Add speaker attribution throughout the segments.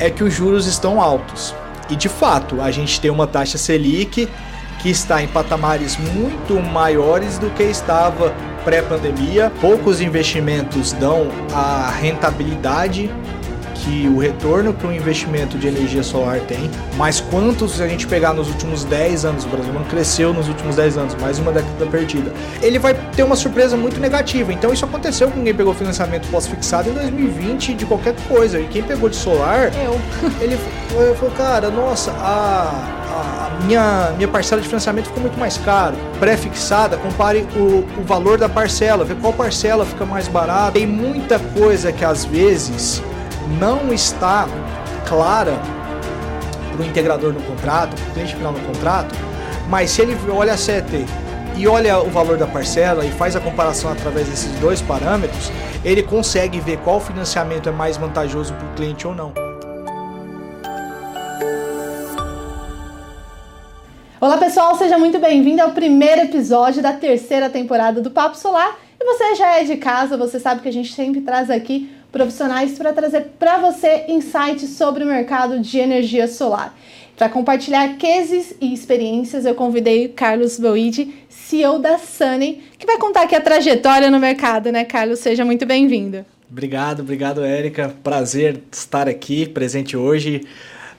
Speaker 1: é que os juros estão altos. E de fato, a gente tem uma taxa Selic que está em patamares muito maiores do que estava pré-pandemia. Poucos investimentos dão a rentabilidade que o retorno que um investimento de energia solar tem, mas quantos se a gente pegar nos últimos 10 anos, o Brasil não cresceu nos últimos 10 anos, mais uma década perdida, ele vai ter uma surpresa muito negativa. Então isso aconteceu com quem pegou financiamento pós-fixado em 2020 de qualquer coisa, e quem pegou de solar,
Speaker 2: eu.
Speaker 1: ele falou, cara, nossa, a a minha, minha parcela de financiamento ficou muito mais caro. Pré-fixada, compare o, o valor da parcela, vê qual parcela fica mais barata. Tem muita coisa que às vezes não está clara para o integrador no contrato, para o cliente final no contrato, mas se ele olha a CET e olha o valor da parcela e faz a comparação através desses dois parâmetros, ele consegue ver qual financiamento é mais vantajoso para o cliente ou não.
Speaker 2: Olá pessoal, seja muito bem-vindo ao primeiro episódio da terceira temporada do Papo Solar. E você já é de casa, você sabe que a gente sempre traz aqui profissionais para trazer para você insights sobre o mercado de energia solar. Para compartilhar cases e experiências, eu convidei Carlos Boide, CEO da Sunny, que vai contar aqui a trajetória no mercado, né, Carlos? Seja muito bem-vindo.
Speaker 1: Obrigado, obrigado, Érica. Prazer estar aqui presente hoje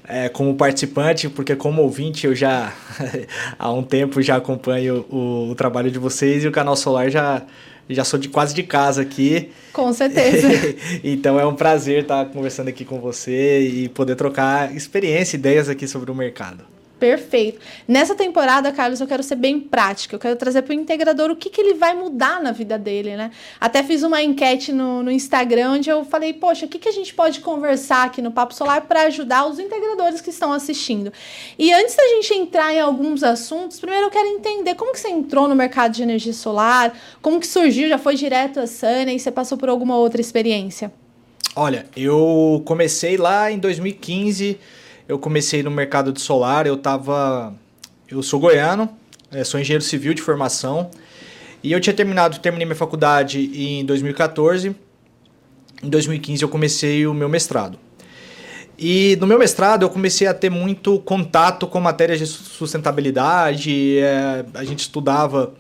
Speaker 1: é, como participante, porque como ouvinte eu já há um tempo já acompanho o, o, trabalho de vocês e o canal Solar já já sou de quase de casa aqui.
Speaker 2: Com certeza.
Speaker 1: então é um prazer estar conversando aqui com você e poder trocar experiência, ideias aqui sobre o mercado.
Speaker 2: Perfeito. Nessa temporada, Carlos, eu quero ser bem prática. Eu quero trazer para o integrador o que, que ele vai mudar na vida dele, né? Até fiz uma enquete no, no Instagram onde eu falei, poxa, o que, que a gente pode conversar aqui no Papo Solar para ajudar os integradores que estão assistindo? E antes da gente entrar em alguns assuntos, primeiro eu quero entender como que você entrou no mercado de energia solar, como que surgiu, já foi direto a Sunny, você passou por alguma outra experiência?
Speaker 1: Olha, eu comecei lá em 2015 eu comecei no mercado de solar, eu tava. Eu sou goiano, é, sou engenheiro civil de formação. E eu tinha terminado, terminei minha faculdade em 2014. Em 2015 eu comecei o meu mestrado. E no meu mestrado eu comecei a ter muito contato com matérias de sustentabilidade, é, a gente estudava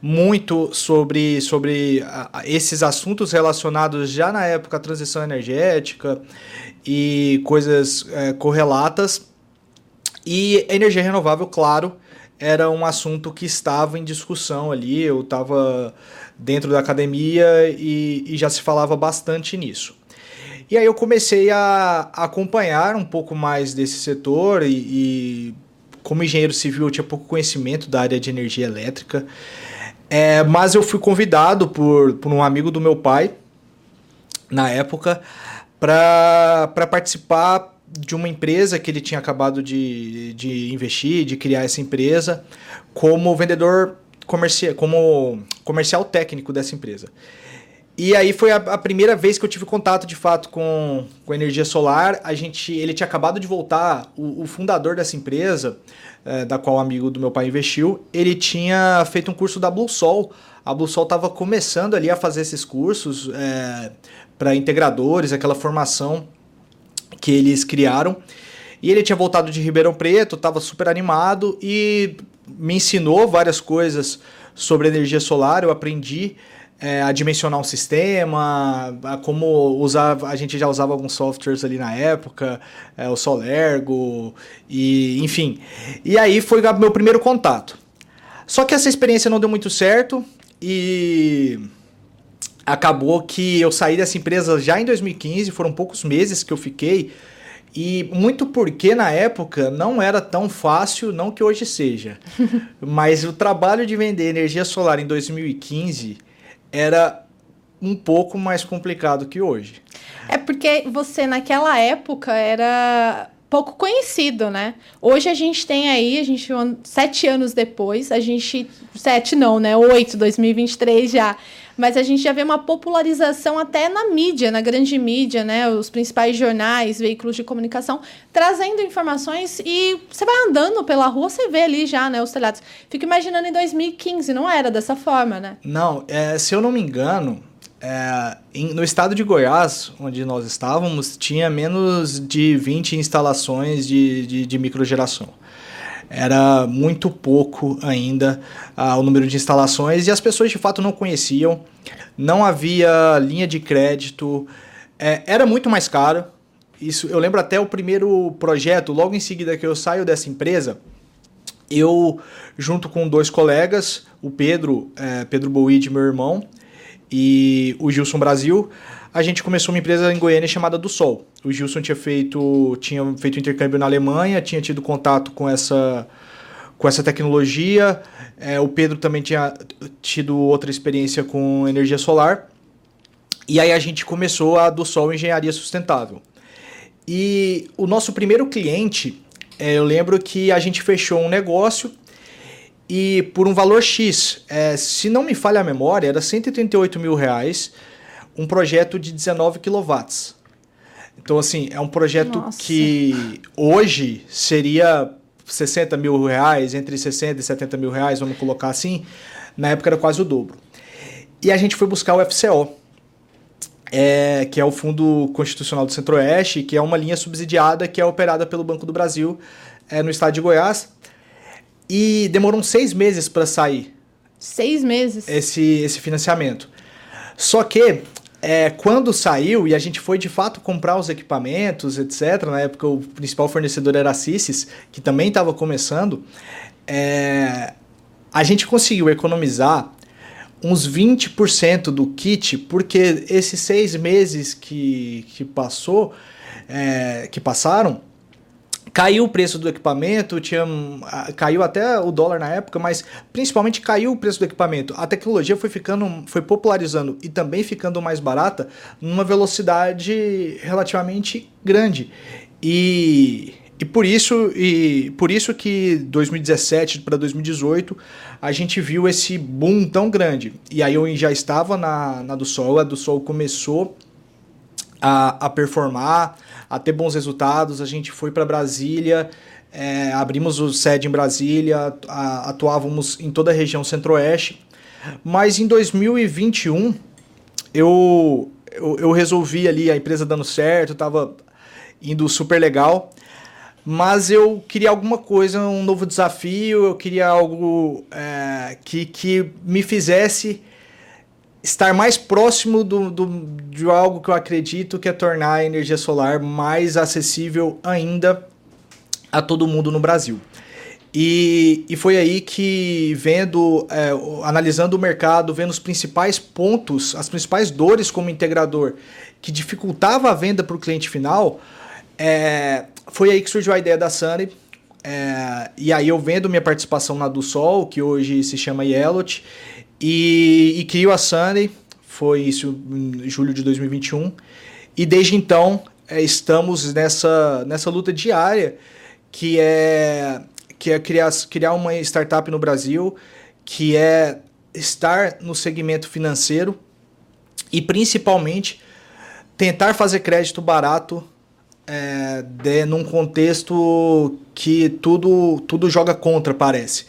Speaker 1: muito sobre, sobre esses assuntos relacionados já na época à transição energética e coisas é, correlatas. E energia renovável, claro, era um assunto que estava em discussão ali. Eu estava dentro da academia e, e, já se falava bastante nisso. E aí eu comecei a, acompanhar um pouco mais desse setor e, e, como engenheiro civil eu tinha pouco conhecimento da área de energia elétrica. É, mas eu fui convidado por, por um amigo do meu pai, na época, para participar de uma empresa que ele tinha acabado de, de investir, de criar essa empresa, como vendedor comercial, como comercial técnico dessa empresa. E aí foi a, a, primeira vez que eu tive contato de fato com, com energia solar. A gente, ele tinha acabado de voltar, o, o fundador dessa empresa, é, da qual um amigo do meu pai investiu, ele tinha feito um curso da Blue Sol. A Blue Sol estava começando ali a fazer esses cursos é, para integradores, aquela formação que eles criaram. E ele tinha voltado de Ribeirão Preto, estava super animado e me ensinou várias coisas sobre energia solar. Eu aprendi é, a dimensionar um sistema, a como usar. A gente já usava alguns softwares ali na época, é, o Solergo, e enfim. E aí foi o meu primeiro contato. Só que essa experiência não deu muito certo e acabou que eu saí dessa empresa já em 2015, foram poucos meses que eu fiquei. E muito porque na época não era tão fácil, não que hoje seja. mas o trabalho de vender energia solar em 2015 era um pouco mais complicado que hoje.
Speaker 2: É porque você naquela época era pouco conhecido, né? Hoje a gente tem aí, a gente sete anos depois, a gente sete não, né? Oito, 2023 já mas a gente já vê uma popularização até na mídia, na grande mídia, né? Os principais jornais, veículos de comunicação, trazendo informações e você vai andando pela rua, você vê ali já, né, os telhados. Fico imaginando em 2015, não era dessa forma, né?
Speaker 1: Não, é, se eu não me engano, é, em, no estado de Goiás, onde nós estávamos, tinha menos de 20 instalações de, de, de microgeração. Era muito pouco ainda ah, o número de instalações e as pessoas de fato não conheciam, não havia linha de crédito, é, era muito mais caro. Isso, eu lembro até o primeiro projeto, logo em seguida que eu saio dessa empresa, eu, junto com dois colegas, o Pedro, é, Pedro Boide, meu irmão, e o Gilson Brasil, a gente começou uma empresa em Goiânia chamada Do Sol. O Gilson tinha feito, tinha feito intercâmbio na Alemanha, tinha tido contato com essa, com essa tecnologia. É, o Pedro também tinha tido outra experiência com energia solar. E aí a gente começou a Do Sol Engenharia Sustentável. E o nosso primeiro cliente, é, eu lembro que a gente fechou um negócio e por um valor X, é, se não me falha a memória, era 138 mil reais, um projeto de 19 kW. Então, assim, é um projeto Nossa. que hoje seria 60 mil reais, entre 60 e 70 mil reais, vamos colocar assim. Na época era quase o dobro. E a gente foi buscar o FCO, é, que é o Fundo Constitucional do Centro-Oeste, que é uma linha subsidiada que é operada pelo Banco do Brasil é, no estado de Goiás. E demorou seis meses para sair.
Speaker 2: Seis meses?
Speaker 1: Esse, esse financiamento. Só que, é, quando saiu e a gente foi de fato comprar os equipamentos, etc., na época o principal fornecedor era a Cissis, que também estava começando, é, a gente conseguiu economizar uns 20% do kit, porque esses seis meses que, que passou, é, que passaram, caiu o preço do equipamento, tinha, caiu até o dólar na época, mas principalmente caiu o preço do equipamento. A tecnologia foi ficando, foi popularizando e também ficando mais barata numa velocidade relativamente grande. E, e por isso e por isso que 2017 para 2018 a gente viu esse boom tão grande. E aí eu já estava na, na do Sol, a do Sol começou a, a performar, a ter bons resultados. A gente foi para Brasília, é, abrimos o sede em Brasília, a, atuávamos em toda a região centro-oeste. Mas em 2021 eu, eu, eu, resolvi ali, a empresa dando certo, estava indo super legal. Mas eu queria alguma coisa, um novo desafio, eu queria algo é, que, que me fizesse estar mais próximo do, do, de algo que eu acredito que é tornar a energia solar mais acessível ainda a todo mundo no Brasil. E, e foi aí que, vendo, é, analisando o mercado, vendo os principais pontos, as principais dores como integrador que dificultava a venda para o cliente final, é, foi aí que surgiu a ideia da Sunny. É, e aí eu vendo minha participação na do Sol, que hoje se chama Yellowt, e, e crio a Sunny, foi isso em julho de 2021. E desde então é, estamos nessa, nessa luta diária que é, que é criar, criar uma startup no Brasil, que é estar no segmento financeiro e principalmente tentar fazer crédito barato é, de, num contexto que tudo, tudo joga contra, parece.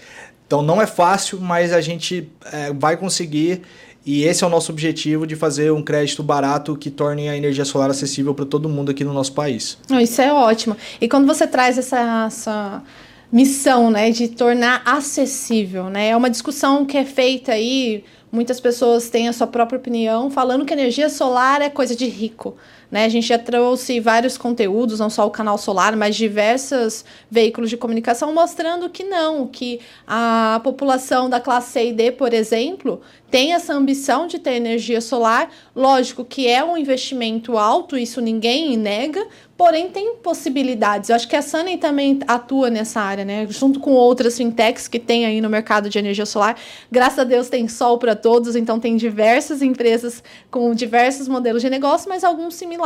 Speaker 1: Então não é fácil, mas a gente é, vai conseguir e esse é o nosso objetivo de fazer um crédito barato que torne a energia solar acessível para todo mundo aqui no nosso país.
Speaker 2: Isso é ótimo. E quando você traz essa, essa missão, né, de tornar acessível, né, é uma discussão que é feita aí. Muitas pessoas têm a sua própria opinião, falando que energia solar é coisa de rico. Né? A gente já trouxe vários conteúdos, não só o canal Solar, mas diversos veículos de comunicação mostrando que não, que a população da classe C e D, por exemplo, tem essa ambição de ter energia solar. Lógico que é um investimento alto, isso ninguém nega, porém tem possibilidades. Eu acho que a Sunny também atua nessa área, né? Junto com outras fintechs que tem aí no mercado de energia solar. Graças a Deus tem sol para todos, então tem diversas empresas com diversos modelos de negócio, mas alguns similares.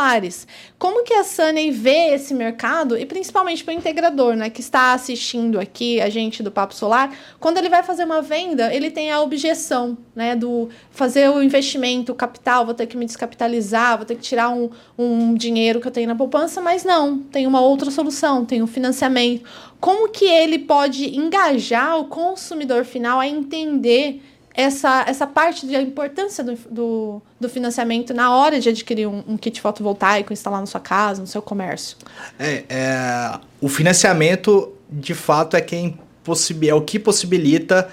Speaker 2: Como que a Sunny vê esse mercado e principalmente para o integrador, né, que está assistindo aqui a gente do Papo Solar, quando ele vai fazer uma venda, ele tem a objeção, né, do fazer o investimento, o capital, vou ter que me descapitalizar, vou ter que tirar um, um dinheiro que eu tenho na poupança, mas não, tem uma outra solução, tem o um financiamento. Como que ele pode engajar o consumidor final a entender essa, essa parte da importância do, do, do, financiamento na hora de adquirir um, um, kit fotovoltaico, instalar na sua casa, no seu comércio?
Speaker 1: É, é, o financiamento, de fato, é, quem é o que possibilita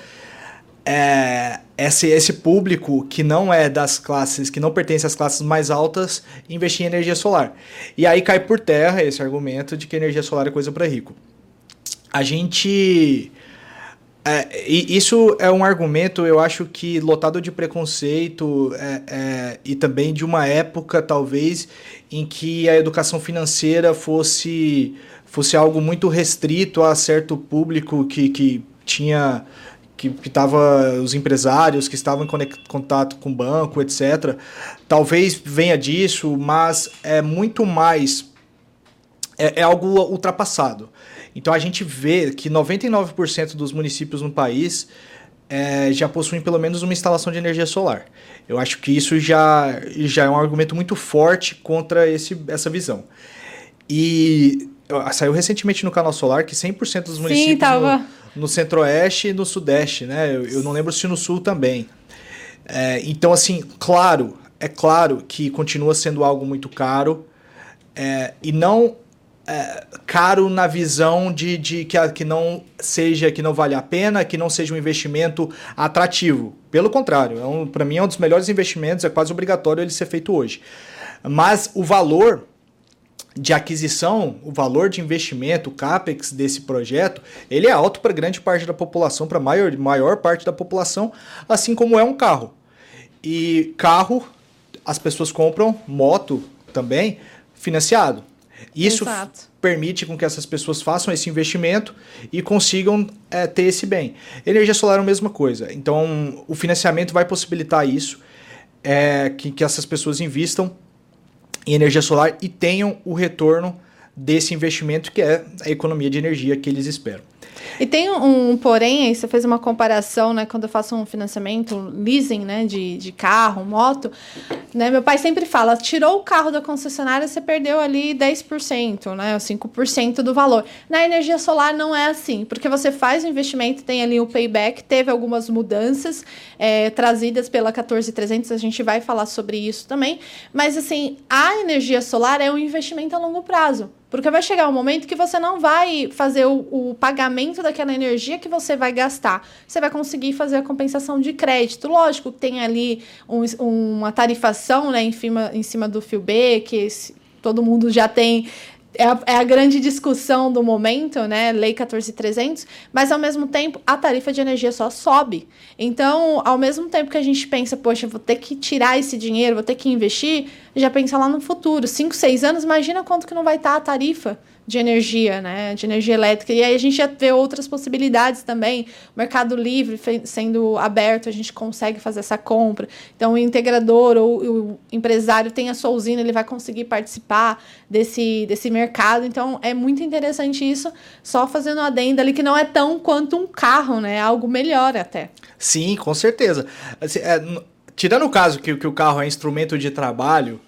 Speaker 1: é, esse, esse público que não é das classes, que não pertence às classes mais altas, investir em energia solar. E aí cai por terra esse argumento de que energia solar é coisa para rico. A gente é, isso é um argumento, eu acho que lotado de preconceito é, é, e também de uma época, talvez, em que a educação financeira fosse, fosse algo muito restrito a certo público que, que tinha. que estava os empresários que estavam em contato com o banco, etc. Talvez venha disso, mas é muito mais. é, é algo ultrapassado. Então a gente vê que 99% dos municípios no país é, já possuem pelo menos uma instalação de energia solar. Eu acho que isso já, já é um argumento muito forte contra esse, essa visão. E saiu recentemente no canal Solar que 100% dos municípios Sim, tava... no, no centro-oeste e no sudeste, né? Eu, eu, não lembro se no sul também. É, então, assim, claro, é claro que continua sendo algo muito caro é, e não é, caro na visão de, de que, que não seja, que não vale a pena, que não seja um investimento atrativo. Pelo contrário, é um, para mim é um dos melhores investimentos, é quase obrigatório ele ser feito hoje. Mas o valor de aquisição, o valor de investimento, o capex desse projeto, ele é alto para grande parte da população, para maior maior parte da população, assim como é um carro. E carro, as pessoas compram moto também financiado. Isso Exato. permite com que essas pessoas façam esse investimento e consigam é, ter esse bem. Energia solar é a mesma coisa. Então, o financiamento vai possibilitar isso, é, que, que essas pessoas invistam em energia solar e tenham o retorno desse investimento que é a economia de energia que eles esperam.
Speaker 2: E tem um, um porém, aí você fez uma comparação, né? Quando eu faço um financiamento, leasing, né? De, de carro, moto, né? Meu pai sempre fala, tirou o carro da concessionária, você perdeu ali 10%, né? 5% do valor. Na energia solar não é assim, porque você faz o investimento, tem ali o payback, teve algumas mudanças é, trazidas pela 14300, a gente vai falar sobre isso também. Mas, assim, a energia solar é um investimento a longo prazo. Porque vai chegar um momento que você não vai fazer o, o, pagamento daquela energia que você vai gastar. Você vai conseguir fazer a compensação de crédito. Lógico, tem ali um, uma tarifação né, em, cima, em cima do fio B, que esse, todo mundo já tem é a, é a, grande discussão do momento, né? Lei 14300, mas ao mesmo tempo a tarifa de energia só sobe. Então, ao mesmo tempo que a gente pensa, poxa, vou ter que tirar esse dinheiro, vou ter que investir, já pensa lá no futuro. Cinco, seis anos, imagina quanto que não vai estar a tarifa de energia, né, de energia elétrica. E aí a gente já vê outras possibilidades também. Mercado Livre sendo aberto, a gente consegue fazer essa compra. Então, o integrador ou o empresário tem a sua usina, ele vai conseguir participar desse, desse mercado. Então, é muito interessante isso, só fazendo uma adenda ali que não é tão quanto um carro, né? É algo melhor até.
Speaker 1: Sim, com certeza. Assim, é, tirando o caso que, que o carro é instrumento de trabalho,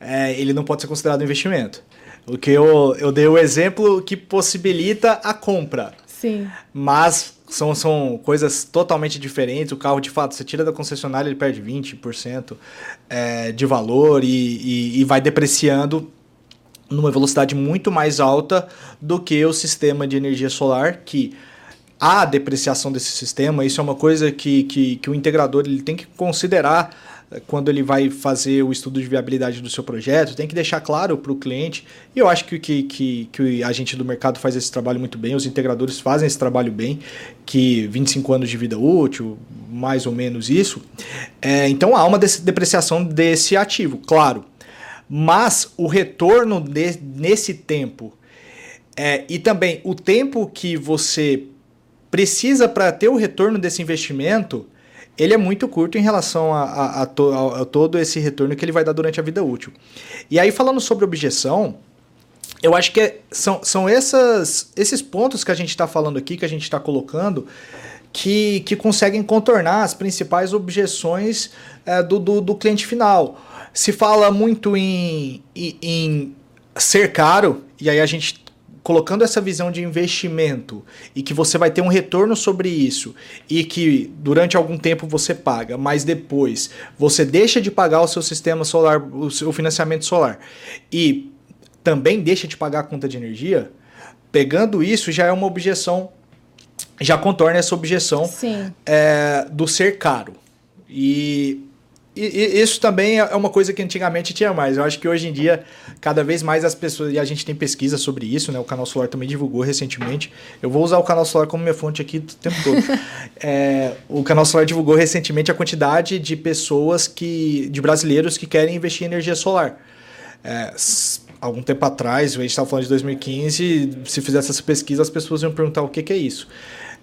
Speaker 1: é, ele não pode ser considerado investimento. O que eu, eu dei o exemplo que possibilita a compra.
Speaker 2: Sim.
Speaker 1: Mas são, são coisas totalmente diferentes. O carro, de fato, você tira da concessionária, ele perde 20% é, de valor e, e, e vai depreciando numa velocidade muito mais alta do que o sistema de energia solar, que a depreciação desse sistema, isso é uma coisa que, que, que o integrador ele tem que considerar quando ele vai fazer o estudo de viabilidade do seu projeto, tem que deixar claro para o cliente. E eu acho que, que, que, que a gente do mercado faz esse trabalho muito bem, os integradores fazem esse trabalho bem, que 25 anos de vida útil, mais ou menos isso. É, então há uma depreciação desse ativo, claro. Mas o retorno de, nesse tempo é, e também o tempo que você precisa para ter o retorno desse investimento ele é muito curto em relação a, a, a, to, a, todo esse retorno que ele vai dar durante a vida útil. E aí, falando sobre objeção, eu acho que é, são, são essas, esses pontos que a gente está falando aqui, que a gente está colocando, que, que conseguem contornar as principais objeções é, do, do, do, cliente final. Se fala muito em, em, em ser caro, e aí a gente colocando essa visão de investimento e que você vai ter um retorno sobre isso e que durante algum tempo você paga, mas depois você deixa de pagar o seu sistema solar, o seu financiamento solar e também deixa de pagar a conta de energia, pegando isso já é uma objeção, já contorna essa objeção é, do ser caro. E e, isso também é uma coisa que antigamente tinha mais. Eu acho que hoje em dia, cada vez mais as pessoas. E a gente tem pesquisa sobre isso, né? O canal Solar também divulgou recentemente. Eu vou usar o canal Solar como minha fonte aqui o tempo todo. é, o canal Solar divulgou recentemente a quantidade de pessoas que. de brasileiros que querem investir em energia solar. É, algum tempo atrás, a gente estava falando de 2015, se fizesse essa pesquisa, as pessoas iam perguntar o que, que é isso.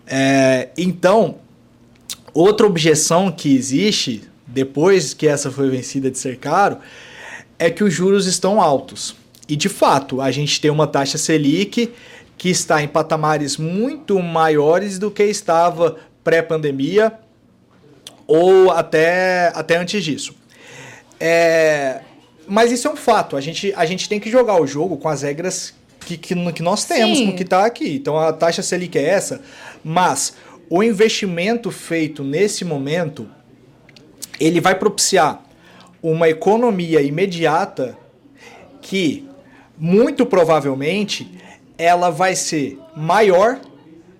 Speaker 1: É, então, outra objeção que existe depois que essa foi vencida de ser caro, é que os juros estão altos. E de fato, a gente tem uma taxa Selic que está em patamares muito maiores do que estava pré-pandemia ou até, até antes disso. É, mas isso é um fato. A gente, a gente tem que jogar o jogo com as regras que, que, que nós temos, Sim. com o que está aqui. Então a taxa Selic é essa, mas o investimento feito nesse momento ele vai propiciar uma economia imediata que muito provavelmente ela vai ser maior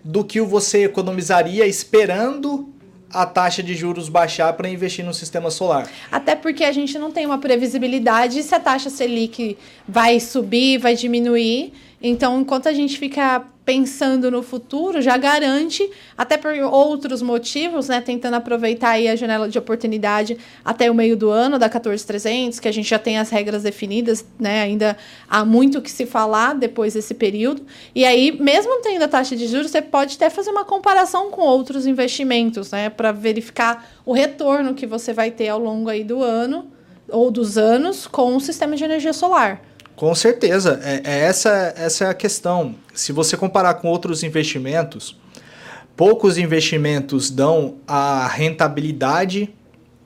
Speaker 1: do que você economizaria esperando a taxa de juros baixar para investir no sistema solar.
Speaker 2: Até porque a gente não tem uma previsibilidade se a taxa Selic vai subir, vai diminuir. Então, enquanto a gente fica pensando no futuro, já garante, até por outros motivos, né, tentando aproveitar aí a janela de oportunidade até o meio do ano da 14300, que a gente já tem as regras definidas, né, ainda há muito que se falar depois desse período. E aí, mesmo tendo a taxa de juros, você pode até fazer uma comparação com outros investimentos, né, para verificar o retorno que você vai ter ao longo aí do ano ou dos anos com o sistema de energia solar.
Speaker 1: Com certeza, é, é essa, essa é a questão. Se você comparar com outros investimentos, poucos investimentos dão a rentabilidade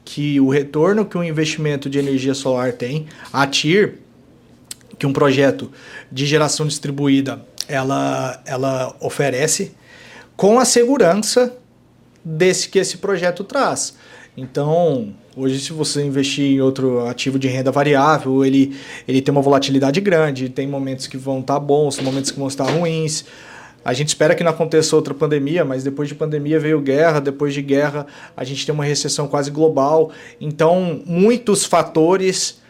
Speaker 1: que o retorno que um investimento de energia solar tem. A TIR, que um projeto de geração distribuída ela, ela oferece, com a segurança desse que esse projeto traz. Então, Hoje, se você investir em outro ativo de renda variável, ele, ele tem uma volatilidade grande, tem momentos que vão estar tá bons, momentos que vão estar ruins. A gente espera que não aconteça outra pandemia, mas depois de pandemia veio guerra, depois de guerra a gente tem uma recessão quase global. Então, muitos fatores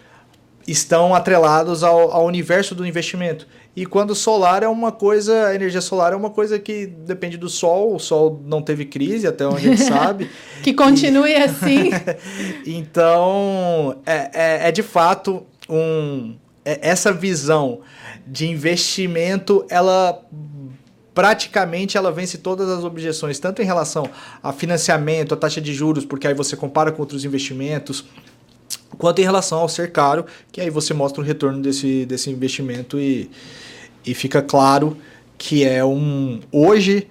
Speaker 1: estão atrelados ao, ao universo do investimento. E quando solar é uma coisa, a energia solar é uma coisa que depende do sol, o sol não teve crise, até onde a gente sabe.
Speaker 2: que continue e... assim.
Speaker 1: então, é, é, é, de fato um. É, essa visão de investimento, ela praticamente ela vence todas as objeções, tanto em relação a financiamento, a taxa de juros, porque aí você compara com outros investimentos, quanto em relação ao ser caro, que aí você mostra o retorno desse, desse investimento e, e fica claro que é um. Hoje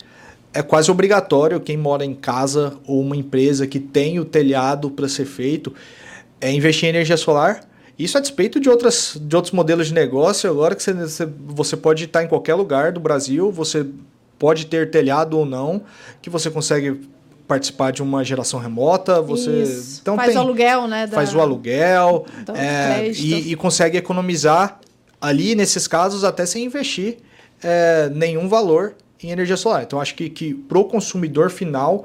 Speaker 1: é quase obrigatório quem mora em casa ou uma empresa que tem o telhado para ser feito é investir em energia solar. Isso a despeito de, outras, de outros modelos de negócio, agora que você, você pode estar em qualquer lugar do Brasil, você pode ter telhado ou não, que você consegue participar de uma geração remota, você
Speaker 2: Isso. então faz tem, o aluguel, né?
Speaker 1: Da, faz o aluguel é, e, e, consegue economizar ali nesses casos até sem investir é, nenhum valor em energia solar. Então acho que, que para o consumidor final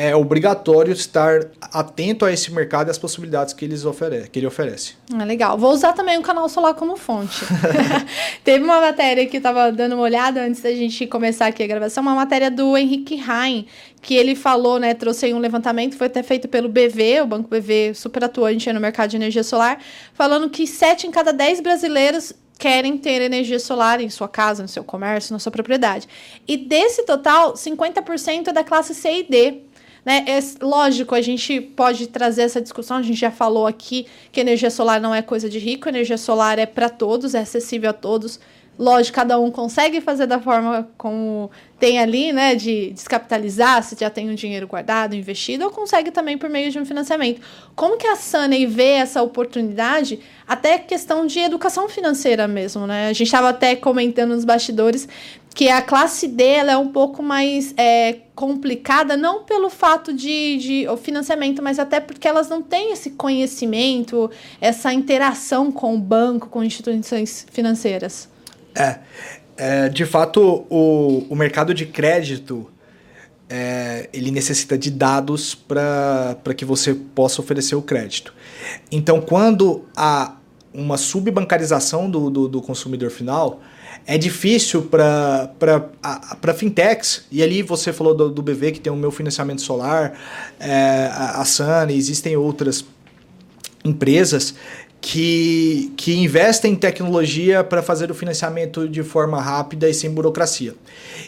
Speaker 1: é obrigatório estar atento a esse mercado e às possibilidades que, eles ofere que ele oferece.
Speaker 2: Ah, legal. Vou usar também o canal solar como fonte. Teve uma matéria que eu estava dando uma olhada antes da gente começar aqui a gravação, uma matéria do Henrique Rain, que ele falou, né, trouxe aí um levantamento, foi até feito pelo BV, o Banco BV super atuante no mercado de energia solar, falando que 7 em cada 10 brasileiros querem ter energia solar em sua casa, no seu comércio, na sua propriedade. E desse total, 50% é da classe C e D. Né? É, lógico, a gente pode trazer essa discussão, a gente já falou aqui que energia solar não é coisa de rico, energia solar é para todos, é acessível a todos, Lógico, cada um consegue fazer da forma como tem ali, né, de descapitalizar, se já tem um dinheiro guardado, investido, ou consegue também por meio de um financiamento. Como que a Sunny vê essa oportunidade? Até questão de educação financeira mesmo, né? A gente estava até comentando nos bastidores que a classe D é um pouco mais é, complicada, não pelo fato de, de o financiamento, mas até porque elas não têm esse conhecimento, essa interação com o banco, com instituições financeiras.
Speaker 1: É, é, de fato, o, o mercado de crédito é, ele necessita de dados para que você possa oferecer o crédito. Então, quando há uma subbancarização do, do, do consumidor final, é difícil para fintechs, e ali você falou do, do BV que tem o meu financiamento solar, é, a, a Sun, existem outras empresas que, que investem em tecnologia para fazer o financiamento de forma rápida e sem burocracia.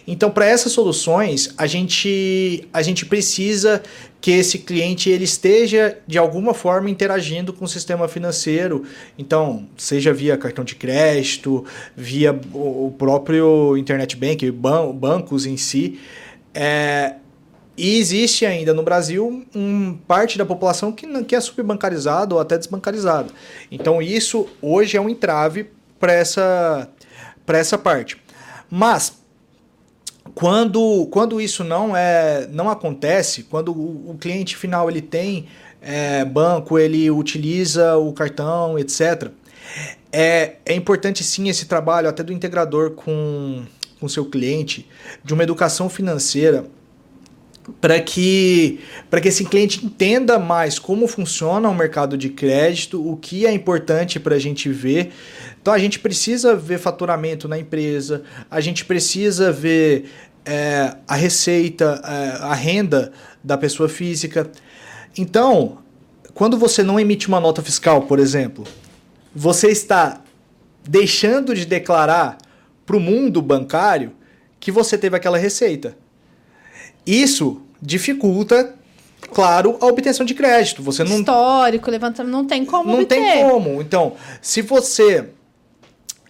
Speaker 1: Então, para essas soluções, a gente, a gente precisa que esse cliente ele esteja de alguma forma interagindo com o sistema financeiro. Então, seja via cartão de crédito, via o próprio internet banking, ban bancos em si. É, e existe ainda no Brasil um parte da população que, que é subbancarizado ou até desbancarizado. Então isso hoje é um entrave para essa, essa parte. Mas quando, quando isso não é não acontece, quando o, o cliente final ele tem é, banco, ele utiliza o cartão, etc. É, é importante sim esse trabalho até do integrador com com seu cliente de uma educação financeira para que para que esse cliente entenda mais como funciona o mercado de crédito, o que é importante para a gente ver. Então a gente precisa ver faturamento na empresa, a gente precisa ver é, a receita, é, a renda da pessoa física. Então, quando você não emite uma nota fiscal, por exemplo, você está deixando de declarar para o mundo bancário que você teve aquela receita. Isso dificulta, claro, a obtenção de crédito. Você não
Speaker 2: histórico, levantamento não tem como
Speaker 1: Não
Speaker 2: obter.
Speaker 1: tem como. Então, se você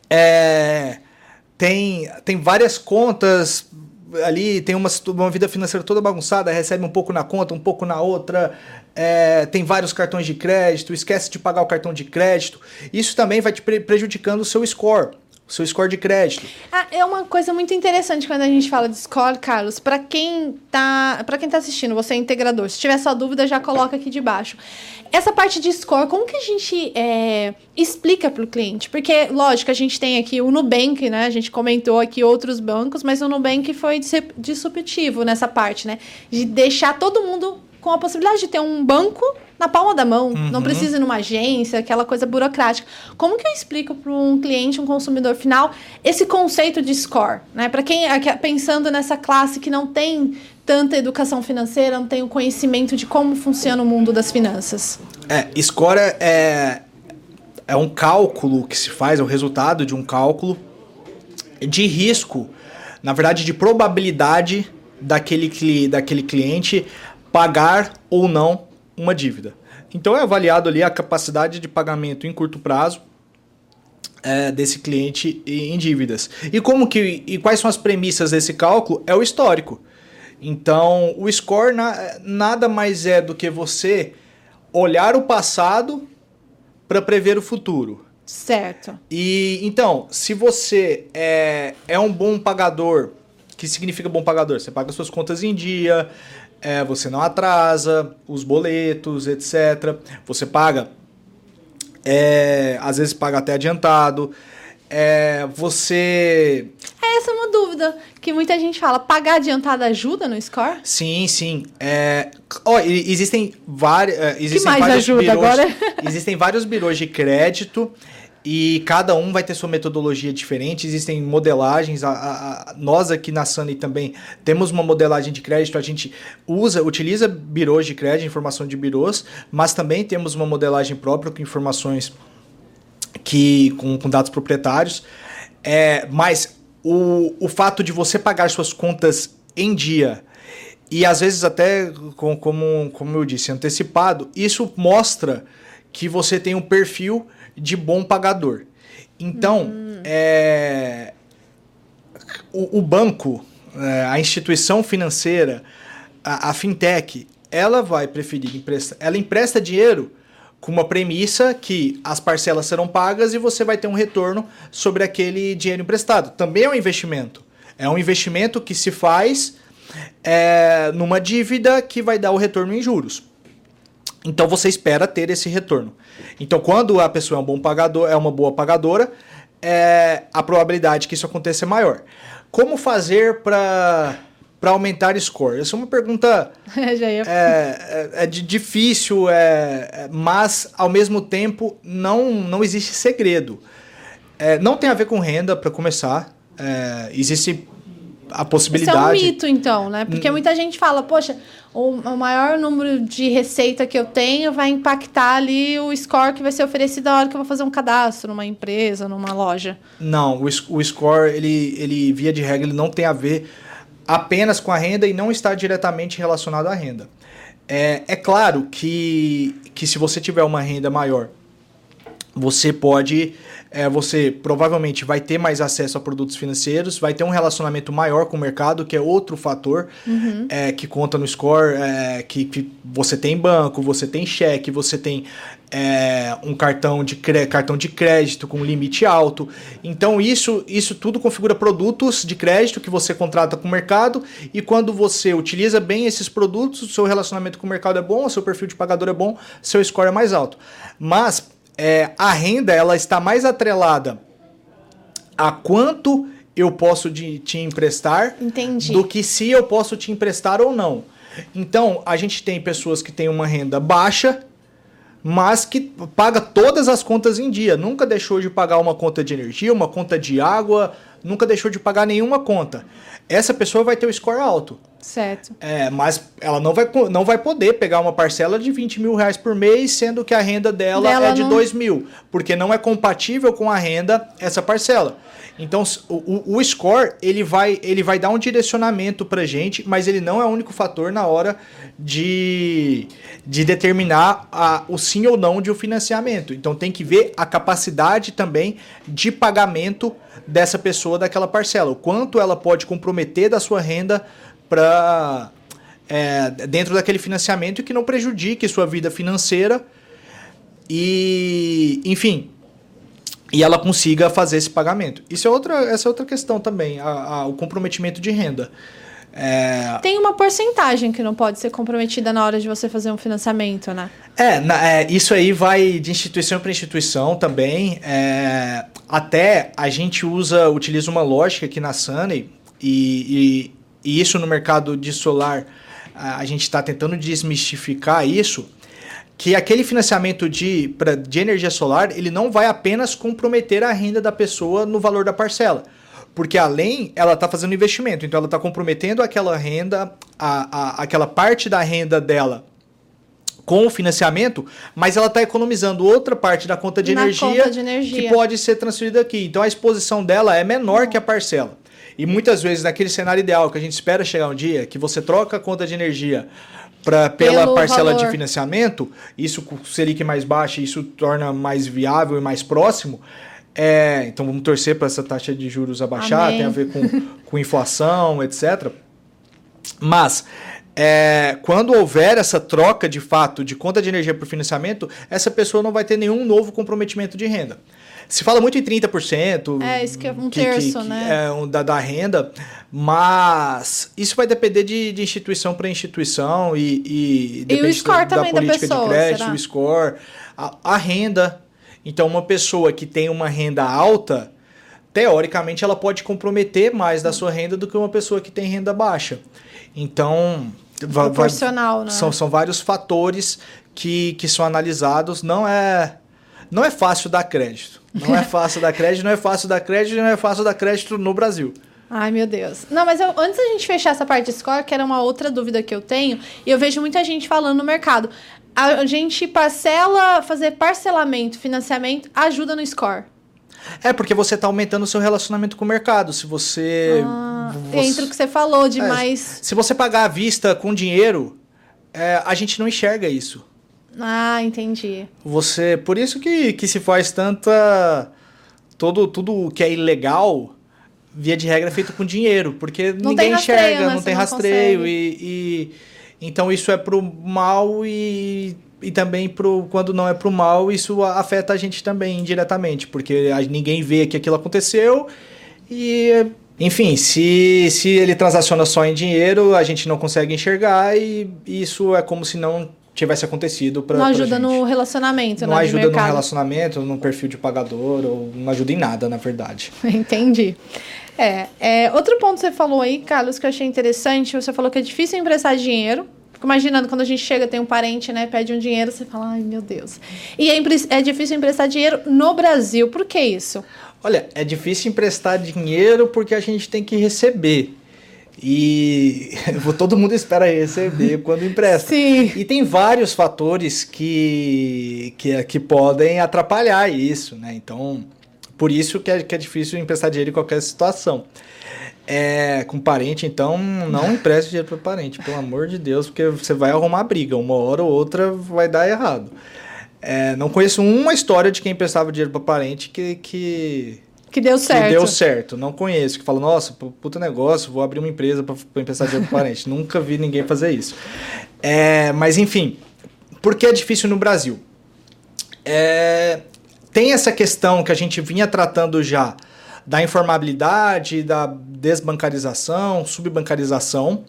Speaker 1: é, tem tem várias contas ali, tem uma, uma vida financeira toda bagunçada, recebe um pouco na conta, um pouco na outra, é, tem vários cartões de crédito, esquece de pagar o cartão de crédito. Isso também vai te prejudicando o seu score seu score de crédito.
Speaker 2: Ah, é uma coisa muito interessante quando a gente fala de score, Carlos. Para quem tá, para quem tá assistindo, você é integrador. Se tiver sua dúvida, já coloca aqui de baixo. Essa parte de score, como que a gente é, explica para o cliente? Porque, lógico, a gente tem aqui o Nubank, né? A gente comentou aqui outros bancos, mas o Nubank foi disruptivo nessa parte, né? De deixar todo mundo com a possibilidade de ter um banco na palma da mão, uhum. não precisa ir numa agência, aquela coisa burocrática. Como que eu explico para um cliente, um consumidor final, esse conceito de score? Né? Para quem pensando nessa classe que não tem tanta educação financeira, não tem o conhecimento de como funciona o mundo das finanças.
Speaker 1: É, score é, é um cálculo que se faz, é o resultado de um cálculo de risco, na verdade, de probabilidade daquele, daquele cliente pagar ou não uma dívida. Então é avaliado ali a capacidade de pagamento em curto prazo é, desse cliente em dívidas. E como que e quais são as premissas desse cálculo? É o histórico. Então, o score na, nada mais é do que você olhar o passado para prever o futuro.
Speaker 2: Certo.
Speaker 1: E então, se você é, é um bom pagador, que significa bom pagador? Você paga suas contas em dia, é, você não atrasa os boletos, etc. Você paga, é, às vezes paga até adiantado. É, você.
Speaker 2: É, essa é uma dúvida que muita gente fala. Pagar adiantado ajuda no score?
Speaker 1: Sim, sim. É, ó, existem, vários, é, existem
Speaker 2: que mais
Speaker 1: vários
Speaker 2: ajuda
Speaker 1: birôs,
Speaker 2: agora?
Speaker 1: existem vários birôs de crédito e cada um vai ter sua metodologia diferente, existem modelagens. A, a, a, nós aqui na Sunny também temos uma modelagem de crédito, a gente usa, utiliza birôs de crédito, informação de birôs, mas também temos uma modelagem própria com informações que com, com dados proprietários. É, mas o, o fato de você pagar suas contas em dia e às vezes até, com, como, como eu disse, antecipado, isso mostra que você tem um perfil de bom pagador. Então, hum. é, o, o banco, é, a instituição financeira, a, a fintech, ela vai preferir emprestar. Ela empresta dinheiro com uma premissa que as parcelas serão pagas e você vai ter um retorno sobre aquele dinheiro emprestado. Também é um investimento. É um investimento que se faz é, numa dívida que vai dar o retorno em juros. Então você espera ter esse retorno. Então, quando a pessoa é um bom pagador, é uma boa pagadora, é, a probabilidade que isso aconteça é maior. Como fazer para para aumentar score? Essa é uma pergunta é, é, é de difícil, é, é, mas ao mesmo tempo não, não existe segredo. É, não tem a ver com renda para começar. É, existe a possibilidade. Isso é
Speaker 2: um mito, então, né? Porque hum. muita gente fala, poxa, o, o, maior número de receita que eu tenho vai impactar ali o score que vai ser oferecido na hora que eu vou fazer um cadastro numa empresa, numa loja.
Speaker 1: Não, o, o score, ele, ele, via de regra, ele não tem a ver apenas com a renda e não está diretamente relacionado à renda. É, é claro que, que se você tiver uma renda maior, você pode é, você provavelmente vai ter mais acesso a produtos financeiros, vai ter um relacionamento maior com o mercado, que é outro fator uhum. é, que conta no score, é, que, que, você tem banco, você tem cheque, você tem é, um cartão de, cartão de crédito com limite alto. Então isso, isso tudo configura produtos de crédito que você contrata com o mercado e quando você utiliza bem esses produtos, o seu relacionamento com o mercado é bom, o seu perfil de pagador é bom, seu score é mais alto. Mas é, a renda ela está mais atrelada a quanto eu posso de, te emprestar
Speaker 2: Entendi.
Speaker 1: do que se eu posso te emprestar ou não. Então, a gente tem pessoas que têm uma renda baixa, mas que paga todas as contas em dia. Nunca deixou de pagar uma conta de energia, uma conta de água, nunca deixou de pagar nenhuma conta. Essa pessoa vai ter o score alto.
Speaker 2: Certo.
Speaker 1: É, mas ela não vai, não vai poder pegar uma parcela de 20 mil reais por mês, sendo que a renda dela, dela é de não... 2 mil, porque não é compatível com a renda essa parcela. Então, o, o, score ele vai, ele vai dar um direcionamento para gente, mas ele não é o único fator na hora de, de determinar a, o sim ou não de um financiamento. Então, tem que ver a capacidade também de pagamento dessa pessoa daquela parcela, o quanto ela pode comprometer da sua renda para é, dentro daquele financiamento que não prejudique sua vida financeira e, enfim, e ela consiga fazer esse pagamento. Isso é outra, essa é outra questão também, a, a, o comprometimento de renda.
Speaker 2: É... Tem uma porcentagem que não pode ser comprometida na hora de você fazer um financiamento, né?
Speaker 1: É, na, é isso aí vai de instituição para instituição também. É, até a gente usa, utiliza uma lógica aqui na Sunny e, e isso no mercado de solar, a gente está tentando desmistificar isso, que aquele financiamento de, pra, de energia solar, ele não vai apenas comprometer a renda da pessoa no valor da parcela. Porque além, ela está fazendo investimento, então ela está comprometendo aquela renda, a, a, aquela parte da renda dela com o financiamento, mas ela está economizando outra parte da conta de, energia,
Speaker 2: conta de energia
Speaker 1: que pode ser transferida aqui. Então a exposição dela é menor que a parcela. E muitas vezes, naquele cenário ideal que a gente espera chegar um dia, que você troca a conta de energia pra, pela Pelo parcela valor. de financiamento, isso com Selic mais baixa, isso torna mais viável e mais próximo. É, então vamos torcer para essa taxa de juros abaixar, Amém. tem a ver com, com inflação, etc. Mas é, quando houver essa troca de fato de conta de energia para financiamento, essa pessoa não vai ter nenhum novo comprometimento de renda. Se fala muito em 30%.
Speaker 2: É, isso que é um que, terço,
Speaker 1: que,
Speaker 2: né?
Speaker 1: É, um, da, da renda, mas isso vai depender de, de instituição para instituição e, e,
Speaker 2: e o score da, também da política da pessoa,
Speaker 1: de crédito, será? o score, a, a renda. Então, uma pessoa que tem uma renda alta, teoricamente, ela pode comprometer mais da sua renda do que uma pessoa que tem renda baixa. Então,
Speaker 2: proporcional, vai, né?
Speaker 1: São, são vários fatores que, que são analisados. Não é não é fácil dar crédito. Não é fácil dar crédito, não é fácil dar crédito, não é fácil dar crédito no Brasil.
Speaker 2: Ai, meu Deus. Não, mas eu, antes da gente fechar essa parte de score, que era uma outra dúvida que eu tenho, e eu vejo muita gente falando no mercado. A gente parcela, fazer parcelamento, financiamento, ajuda no score.
Speaker 1: É, porque você está aumentando o seu relacionamento com o mercado. Se você.
Speaker 2: Ah, você entra o que você falou de é, mais.
Speaker 1: Se você pagar à vista com dinheiro, é, a gente não enxerga isso.
Speaker 2: Ah, entendi.
Speaker 1: Você, por isso que, que se faz tanta todo, tudo que é ilegal, via de regra, é feito com dinheiro, porque
Speaker 2: Não
Speaker 1: ninguém
Speaker 2: tem rastreio,
Speaker 1: enxerga,
Speaker 2: né?
Speaker 1: não
Speaker 2: Você
Speaker 1: tem
Speaker 2: não
Speaker 1: rastreio. E, e- então isso é pro mal e, e também pro, quando não é pro mal, isso afeta a gente também indiretamente, porque ninguém vê que aquilo aconteceu e. Enfim, se, se ele transaciona só em dinheiro, a gente não consegue enxergar e isso é como se não tivesse acontecido para
Speaker 2: Não ajuda no relacionamento,
Speaker 1: não
Speaker 2: né?
Speaker 1: ajuda no relacionamento, no perfil de pagador, ou não ajuda em nada, na verdade.
Speaker 2: Entendi. É, é, outro ponto que você falou aí, Carlos, que eu achei interessante, você falou que é difícil emprestar dinheiro. Fico imaginando quando a gente chega, tem um parente, né, pede um dinheiro, você fala, ai meu Deus. E é, é difícil emprestar dinheiro no Brasil. Por que isso?
Speaker 1: Olha, é difícil emprestar dinheiro porque a gente tem que receber. E todo mundo espera receber quando empresta.
Speaker 2: Sim.
Speaker 1: E tem vários fatores que, que, que podem atrapalhar isso, né? Então, por isso que é, que é difícil emprestar dinheiro em qualquer situação. É, com parente, então, não empreste dinheiro para parente, pelo amor de Deus, porque você vai arrumar briga. Uma hora ou outra vai dar errado. É, não conheço uma história de quem emprestava dinheiro para parente que, que,
Speaker 2: Que deu certo.
Speaker 1: que deu certo. Não conheço. Que fala, nossa, pu- puta negócio, vou abrir uma empresa para emprestar dinheiro para parente. Nunca vi ninguém fazer isso. É, mas, enfim, por que é difícil no Brasil? É, tem essa questão que a gente vinha tratando já da informabilidade, da desbancarização, subbancarização.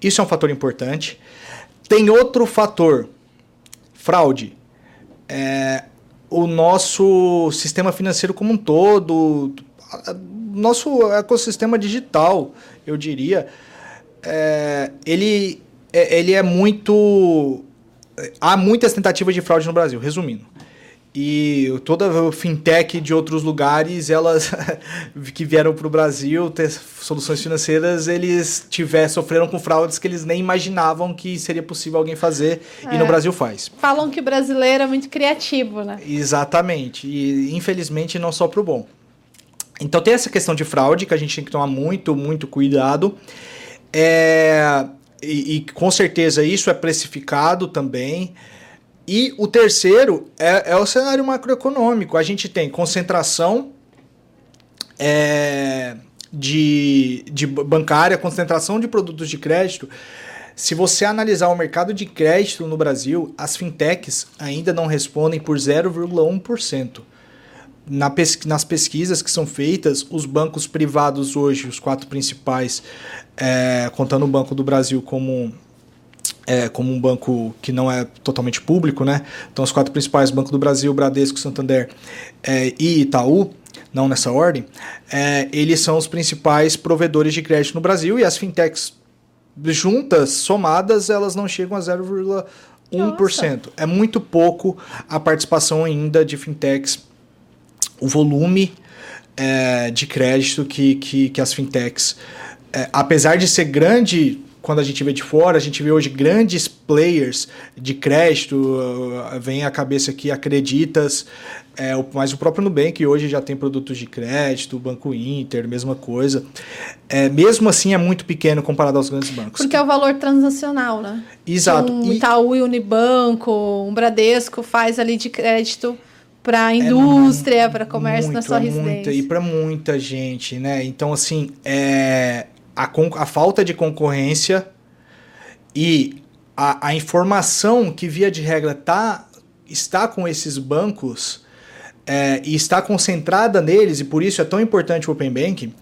Speaker 1: Isso é um fator importante. Tem outro fator, fraude. É, o nosso sistema financeiro como um todo, nosso ecossistema digital, eu diria, é, ele, é, ele é muito. Há muitas tentativas de fraude no Brasil, resumindo. E toda a fintech de outros lugares, elas que vieram para o Brasil ter soluções financeiras, eles tiver, sofreram com fraudes que eles nem imaginavam que seria possível alguém fazer, e no
Speaker 2: É.
Speaker 1: Brasil faz.
Speaker 2: Falam que o brasileiro é muito criativo, né?
Speaker 1: Exatamente. E infelizmente não só pro bom. Então tem essa questão de fraude que a gente tem que tomar muito, muito cuidado. É, e, e com certeza isso é precificado também. E o terceiro é, é o cenário macroeconômico. A gente tem concentração é, de, de bancária, concentração de produtos de crédito. Se você analisar o mercado de crédito no Brasil, as fintechs ainda não respondem por 0,1%. Na pes- nas pesquisas que são feitas, os bancos privados hoje, os quatro principais, é, contando o Banco do Brasil como, é, como um banco que não é totalmente público, né? Então, os quatro principais, Banco do Brasil, Bradesco, Santander é, e Itaú, não nessa ordem, é, eles são os principais provedores de crédito no Brasil e as fintechs juntas, somadas, elas não chegam a 0,1%. É muito pouco a participação ainda de fintechs, o volume é, de crédito que, que, que as fintechs, é, apesar de ser grande quando a gente vê de fora, a gente vê hoje grandes players de crédito, uh, vem à cabeça aqui Acreditas, é, o- mas o próprio Nubank hoje já tem produtos de crédito, o Banco Inter, mesma coisa. É, mesmo assim é muito pequeno comparado aos grandes bancos.
Speaker 2: Porque é o valor transacional, né?
Speaker 1: Exato.
Speaker 2: Um
Speaker 1: E-
Speaker 2: Itaú e Unibanco, um Bradesco faz ali de crédito para indústria, para comércio na
Speaker 1: muito,
Speaker 2: sua
Speaker 1: é muita,
Speaker 2: residência.
Speaker 1: e para muita gente, né? Então, assim, é, a, a falta de concorrência e a, a informação que, via de regra, tá, está com esses bancos é, e está concentrada neles, e por isso é tão importante o Open Banking,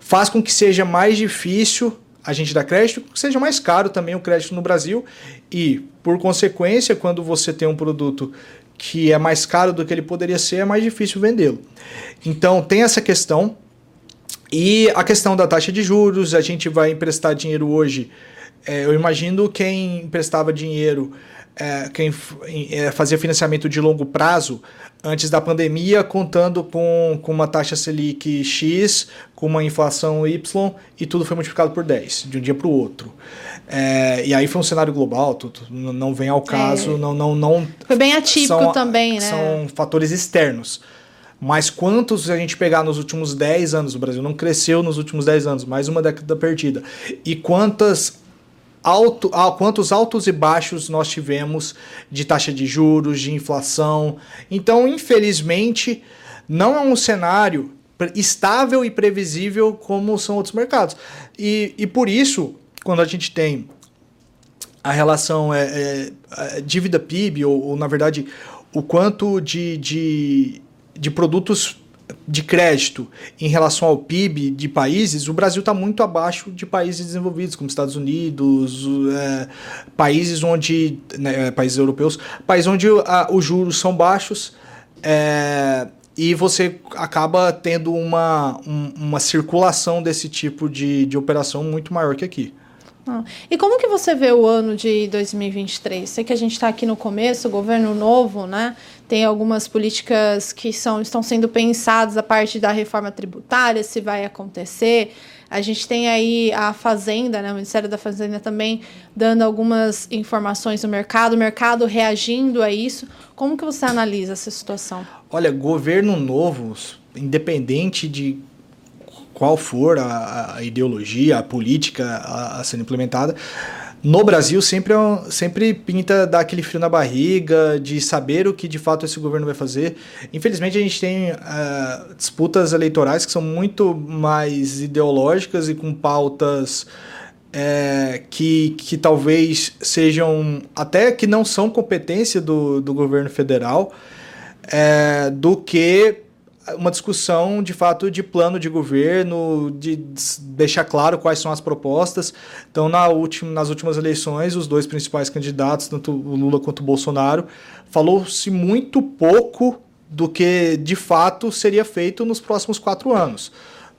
Speaker 1: faz com que seja mais difícil a gente dar crédito, que seja mais caro também o crédito no Brasil, e, por consequência, quando você tem um produto que é mais caro do que ele poderia ser, é mais difícil vendê-lo. Então, tem essa questão. E a questão da taxa de juros, a gente vai emprestar dinheiro hoje. é, eu imagino quem emprestava dinheiro, é, quem é, fazia financiamento de longo prazo antes da pandemia, contando com, com uma taxa Selic X, com uma inflação Y, e tudo foi multiplicado por 10, de um dia para o outro. É, e aí foi um cenário global, tudo, não vem ao caso, não, não, não
Speaker 2: Foi bem atípico
Speaker 1: são-
Speaker 2: também, né?
Speaker 1: São fatores externos. Mas quantos a gente pegar nos últimos 10 anos, o Brasil não cresceu nos últimos 10 anos, mais uma década perdida. E quantas alto, ah, quantos altos e baixos nós tivemos de taxa de juros, de inflação. Então, infelizmente, não é um cenário estável e previsível como são outros mercados. E, e por isso, quando a gente tem a relação é, é, é dívida PIB, ou, ou, na verdade o quanto de, de, de produtos de crédito em relação ao PIB de países, o Brasil está muito abaixo de países desenvolvidos, como Estados Unidos, é, países onde. Né, países europeus, países onde a, os juros são baixos. É, e você acaba tendo uma, um, uma circulação desse tipo de, de operação muito maior que aqui.
Speaker 2: Ah. E como que você vê o ano de 2023? Sei que a gente está aqui no começo, governo novo, né? Tem algumas políticas que são, estão sendo pensadas a parte da reforma tributária, se vai acontecer. A gente tem aí a Fazenda, né? O Ministério da Fazenda também dando algumas informações do mercado, o mercado reagindo a isso. Como que você analisa essa situação?
Speaker 1: Olha, governo novo, independente de qual for a, a ideologia, a política a, a sendo implementada, no Brasil sempre, é sempre pinta dar aquele frio na barriga, de saber o que de fato esse governo vai fazer. Infelizmente, a gente tem uh, disputas eleitorais que são muito mais ideológicas e com pautas é, que, que talvez sejam, até que não são competência do, do governo federal, é, do que uma discussão de fato de plano de governo, de deixar claro quais são as propostas. Então, na última, nas últimas eleições, os dois principais candidatos, tanto o Lula quanto o Bolsonaro, falou-se muito pouco do que de fato seria feito nos próximos quatro anos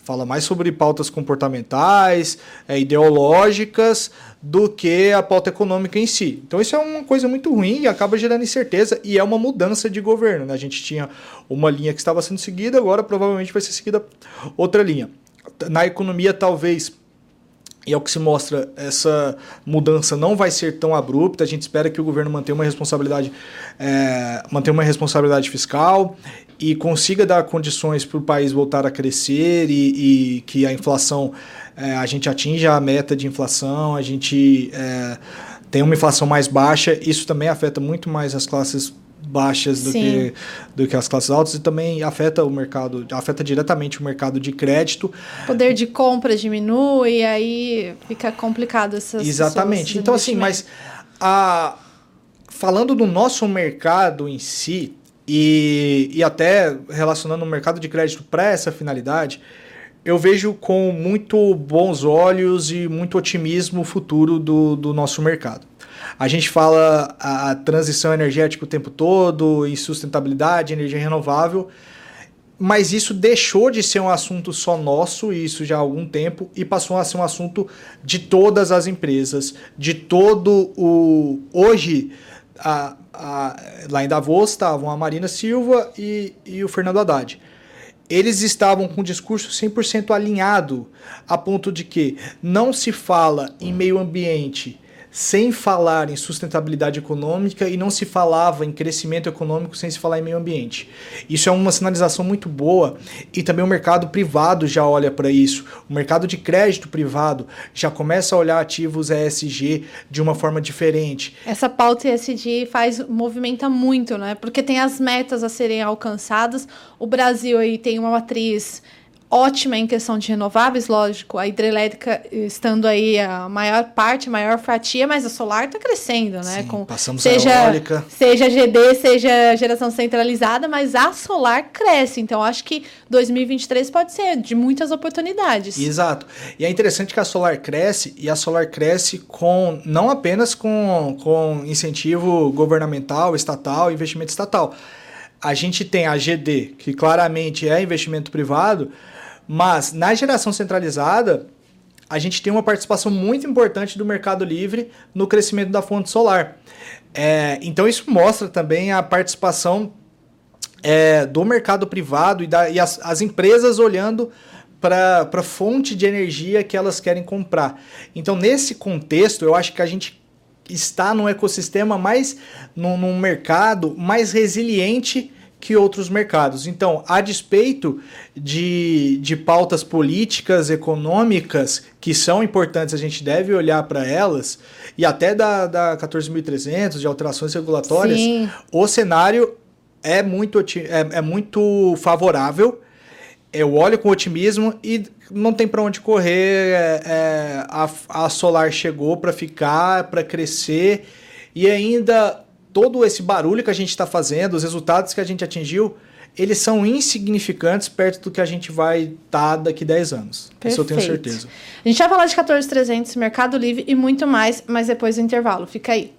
Speaker 1: fala mais sobre pautas comportamentais, é, ideológicas, do que a pauta econômica em si. Então isso é uma coisa muito ruim e acaba gerando incerteza e é uma mudança de governo. Né? A gente tinha uma linha que estava sendo seguida, agora provavelmente vai ser seguida outra linha. Na economia, talvez e é o que se mostra, essa mudança não vai ser tão abrupta. A gente espera que o governo mantenha uma responsabilidade, é, mantenha uma responsabilidade fiscal e consiga dar condições para o país voltar a crescer e, e que a inflação, é, a gente atinja a meta de inflação, a gente é, tem uma inflação mais baixa. Isso também afeta muito mais as classes baixas do que, do que as classes altas e também afeta o mercado, afeta diretamente o mercado de crédito.
Speaker 2: O poder de compra diminui e aí fica complicado essas
Speaker 1: Exatamente. Então assim, mas a falando do nosso mercado em si e, e até relacionando o mercado de crédito para essa finalidade, eu vejo com muito bons olhos e muito otimismo o futuro do, do nosso mercado. A gente fala a, a transição energética o tempo todo, e sustentabilidade, energia renovável, mas isso deixou de ser um assunto só nosso, isso já há algum tempo, e passou a ser um assunto de todas as empresas, de todo o. Hoje, a, a, lá em Davos estavam a Marina Silva e, e o Fernando Haddad. Eles estavam com um discurso 100% alinhado, a ponto de que não se fala em meio ambiente sem falar em sustentabilidade econômica e não se falava em crescimento econômico sem se falar em meio ambiente. Isso é uma sinalização muito boa e também o mercado privado já olha para isso. O mercado de crédito privado já começa a olhar ativos ESG de uma forma diferente.
Speaker 2: Essa pauta ESG faz movimenta muito, né? Porque tem as metas a serem alcançadas. O Brasil aí tem uma matriz ótima em questão de renováveis, lógico, a hidrelétrica estando aí a maior parte, a maior fatia, mas a solar está crescendo, né?
Speaker 1: Sim, Com, passamos
Speaker 2: seja,
Speaker 1: a eólica.
Speaker 2: Seja GD, seja geração centralizada, mas a solar cresce. Então, acho que 2023 pode ser de muitas oportunidades.
Speaker 1: Exato. E é interessante que a solar cresce, e a solar cresce com não apenas com, com incentivo governamental, estatal, investimento estatal. A gente tem a GD, que claramente é investimento privado, mas na geração centralizada, a gente tem uma participação muito importante do mercado livre no crescimento da fonte solar. É, então isso mostra também a participação é, do mercado privado e, da, e as, as empresas olhando para a fonte de energia que elas querem comprar. Então, nesse contexto, eu acho que a gente está num ecossistema mais, num, num mercado mais resiliente que outros mercados. Então, a despeito de, de pautas políticas, econômicas, que são importantes, a gente deve olhar para elas, e até da, da 14.300, de alterações regulatórias, Sim. o cenário é muito, é, é muito favorável. Eu olho com otimismo e não tem para onde correr. É, é, a, a Solar chegou para ficar, para crescer e ainda todo esse barulho que a gente está fazendo, os resultados que a gente atingiu, eles são insignificantes perto do que a gente vai estar tá daqui 10 anos. Perfeito. Isso eu tenho certeza.
Speaker 2: A gente vai falar de 14300, Mercado Livre e muito mais, mas depois do intervalo. Fica aí.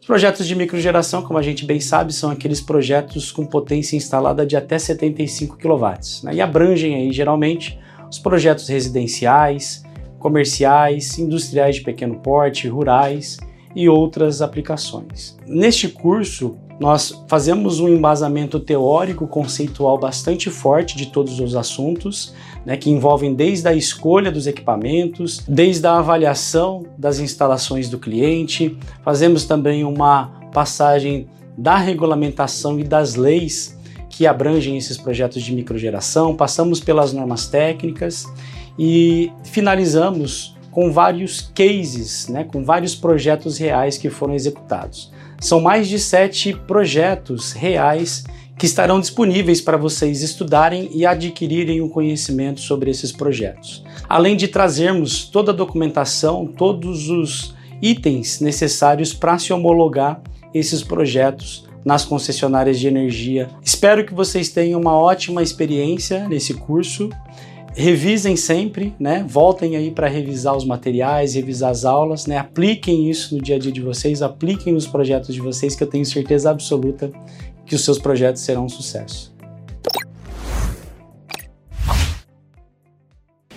Speaker 3: Os projetos de microgeração, como a gente bem sabe, são aqueles projetos com potência instalada de até 75 kW né? e abrangem aí geralmente os projetos residenciais, comerciais, industriais de pequeno porte, rurais e outras aplicações. Neste curso, nós fazemos um embasamento teórico conceitual bastante forte de todos os assuntos, né, que envolvem desde a escolha dos equipamentos, desde a avaliação das instalações do cliente, fazemos também uma passagem da regulamentação e das leis que abrangem esses projetos de microgeração, passamos pelas normas técnicas e finalizamos com vários cases, né, com vários projetos reais que foram executados. São mais de sete projetos reais que estarão disponíveis para vocês estudarem e adquirirem o um conhecimento sobre esses projetos. Além de trazermos toda a documentação, todos os itens necessários para se homologar esses projetos nas concessionárias de energia. Espero que vocês tenham uma ótima experiência nesse curso revisem sempre, né? Voltem aí para revisar os materiais, revisar as aulas, né? Apliquem isso no dia a dia de vocês, apliquem nos projetos de vocês, que eu tenho certeza absoluta que os seus projetos serão um sucesso.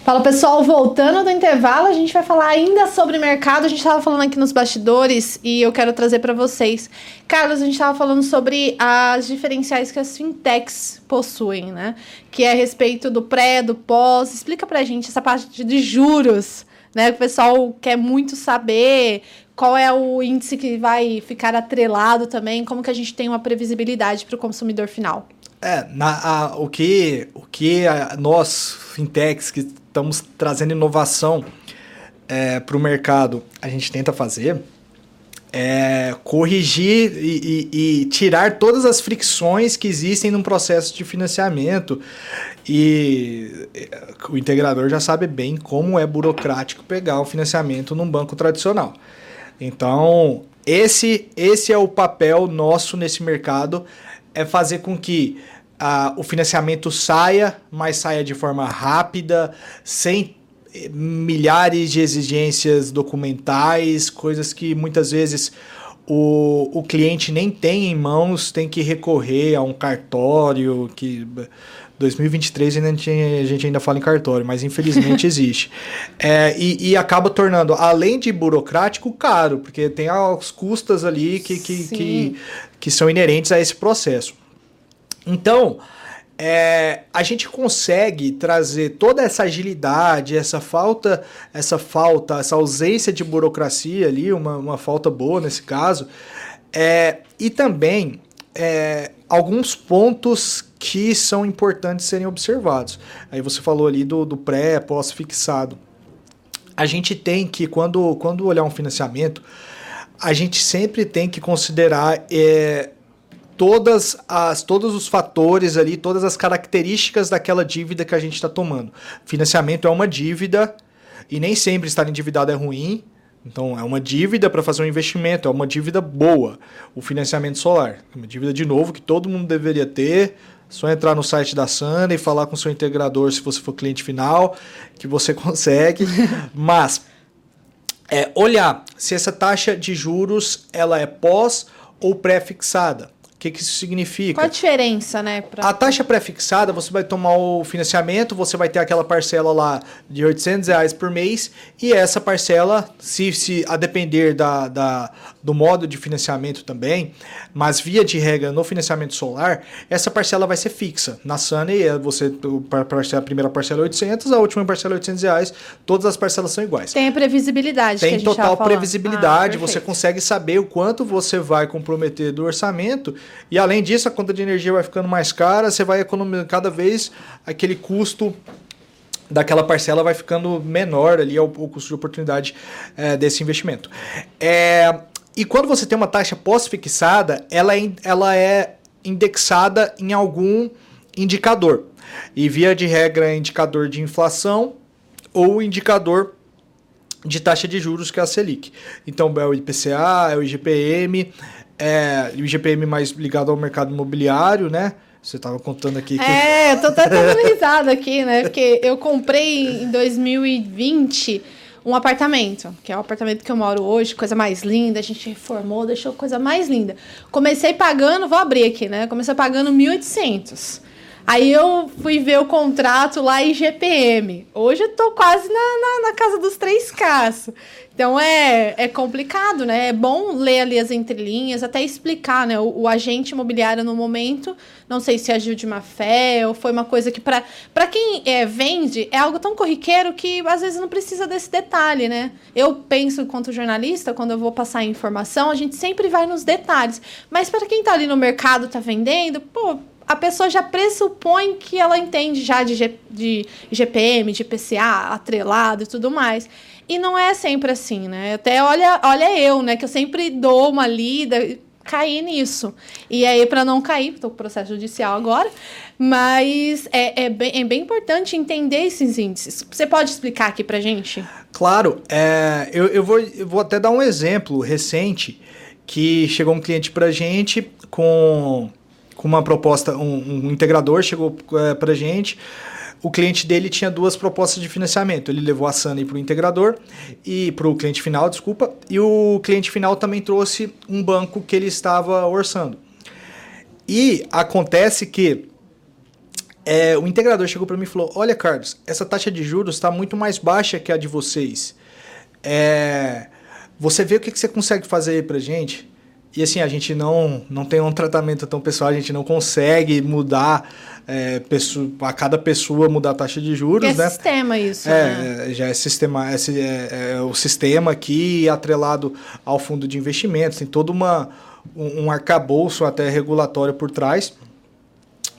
Speaker 2: Fala pessoal, voltando do intervalo, a gente vai falar ainda sobre mercado. A gente estava falando aqui nos bastidores e eu quero trazer para vocês. Carlos, a gente estava falando sobre as diferenciais que as fintechs possuem, né? Que é a respeito do pré, do pós. Explica para a gente essa parte de juros, né? O pessoal quer muito saber qual é o índice que vai ficar atrelado também, como que a gente tem uma previsibilidade para o consumidor final.
Speaker 1: É, na, a, o que, o que a, nós, fintechs, que estamos trazendo inovação é, para o mercado, a gente tenta fazer é corrigir e, e, e, tirar todas as fricções que existem num processo de financiamento. E o integrador já sabe bem como é burocrático pegar o financiamento num banco tradicional. Então, esse, esse é o papel nosso nesse mercado, é fazer com que a, o financiamento saia, mas saia de forma rápida, sem eh, milhares de exigências documentais, coisas que muitas vezes o, o cliente nem tem em mãos, tem que recorrer a um cartório que 2023 ainda a gente ainda fala em cartório, mas infelizmente existe. É, e, e, acaba tornando, além de burocrático, caro, porque tem as custas ali que, que, que, que, são inerentes a esse processo. Então, é, a gente consegue trazer toda essa agilidade, essa falta, essa falta, essa ausência de burocracia ali, uma, uma falta boa nesse caso, é, e também é, alguns pontos que são importantes serem observados. Aí você falou ali do, do pré, pós fixado. A gente tem que, quando, quando olhar um financiamento, a gente sempre tem que considerar é, todas as, todos os fatores ali, todas as características daquela dívida que a gente está tomando. Financiamento é uma dívida e nem sempre estar endividado é ruim. Então, é uma dívida para fazer um investimento, é uma dívida boa. O financiamento solar, é uma dívida de novo que todo mundo deveria ter. Só entrar no site da Sana e falar com seu integrador se você for cliente final, que você consegue. Mas é olhar se essa taxa de juros ela é pós ou pré-fixada. O que, que isso significa?
Speaker 2: Qual a diferença, né? Pra...
Speaker 1: A taxa pré-fixada, você vai tomar o financiamento, você vai ter aquela parcela lá de 800 reais por mês, e essa parcela, se, se a depender da, da, do modo de financiamento também, mas via de regra no financiamento solar, essa parcela vai ser fixa. Na Sunny, é você a primeira parcela é 800, a última parcela é 800 reais, todas as parcelas são iguais.
Speaker 2: Tem a previsibilidade.
Speaker 1: Tem total previsibilidade, ah, você consegue saber o quanto você vai comprometer do orçamento e além disso, a conta de energia vai ficando mais cara, você vai economizando cada vez aquele custo daquela parcela vai ficando menor ali o, o custo de oportunidade é, desse investimento. É, e quando você tem uma taxa pós-fixada, ela é, ela é indexada em algum indicador. E via de regra, indicador de inflação ou indicador de taxa de juros, que é a Selic. Então, é o IPCA, é o IGPM, é o IGPM mais ligado ao mercado imobiliário, né? Você estava contando aqui.
Speaker 2: Que... É, eu tô até dando risada aqui, né? Porque eu comprei em 2020 um apartamento, que é o apartamento que eu moro hoje, coisa mais linda, a gente reformou, deixou coisa mais linda. Comecei pagando, vou abrir aqui, né? Comecei pagando 1.800. Aí eu fui ver o contrato lá em GPM. Hoje eu tô quase na, na, na casa dos 3K. Então é, é complicado, né? É bom ler ali as entrelinhas, até explicar, né? O, o agente imobiliário no momento, não sei se agiu de má fé ou foi uma coisa que, para quem é, vende, é algo tão corriqueiro que às vezes não precisa desse detalhe, né? Eu penso, enquanto jornalista, quando eu vou passar informação, a gente sempre vai nos detalhes. Mas para quem tá ali no mercado, tá vendendo, pô a pessoa já pressupõe que ela entende já de, G, de GPM, de PCA, atrelado e tudo mais. E não é sempre assim, né? Até olha, olha eu, né? Que eu sempre dou uma lida, cair nisso. E aí, para não cair, estou com processo judicial agora, mas é, é, bem, é bem importante entender esses índices. Você pode explicar aqui para gente?
Speaker 1: Claro, é, eu, eu, vou, eu vou até dar um exemplo recente que chegou um cliente para gente com com uma proposta, um, um integrador chegou é, para gente. O cliente dele tinha duas propostas de financiamento. Ele levou a Sunny para o integrador e para o cliente final, desculpa. E o cliente final também trouxe um banco que ele estava orçando. E acontece que é, o integrador chegou para mim e falou: Olha, Carlos, essa taxa de juros está muito mais baixa que a de vocês. É, você vê o que, que você consegue fazer para gente? E assim, a gente não, não tem um tratamento tão pessoal, a gente não consegue mudar é, pessoa, a cada pessoa mudar a taxa de juros,
Speaker 2: é
Speaker 1: né?
Speaker 2: sistema isso,
Speaker 1: é,
Speaker 2: né?
Speaker 1: Já é sistema, é, é, é, o sistema aqui atrelado ao fundo de investimentos, tem todo uma, um, um arcabouço até regulatório por trás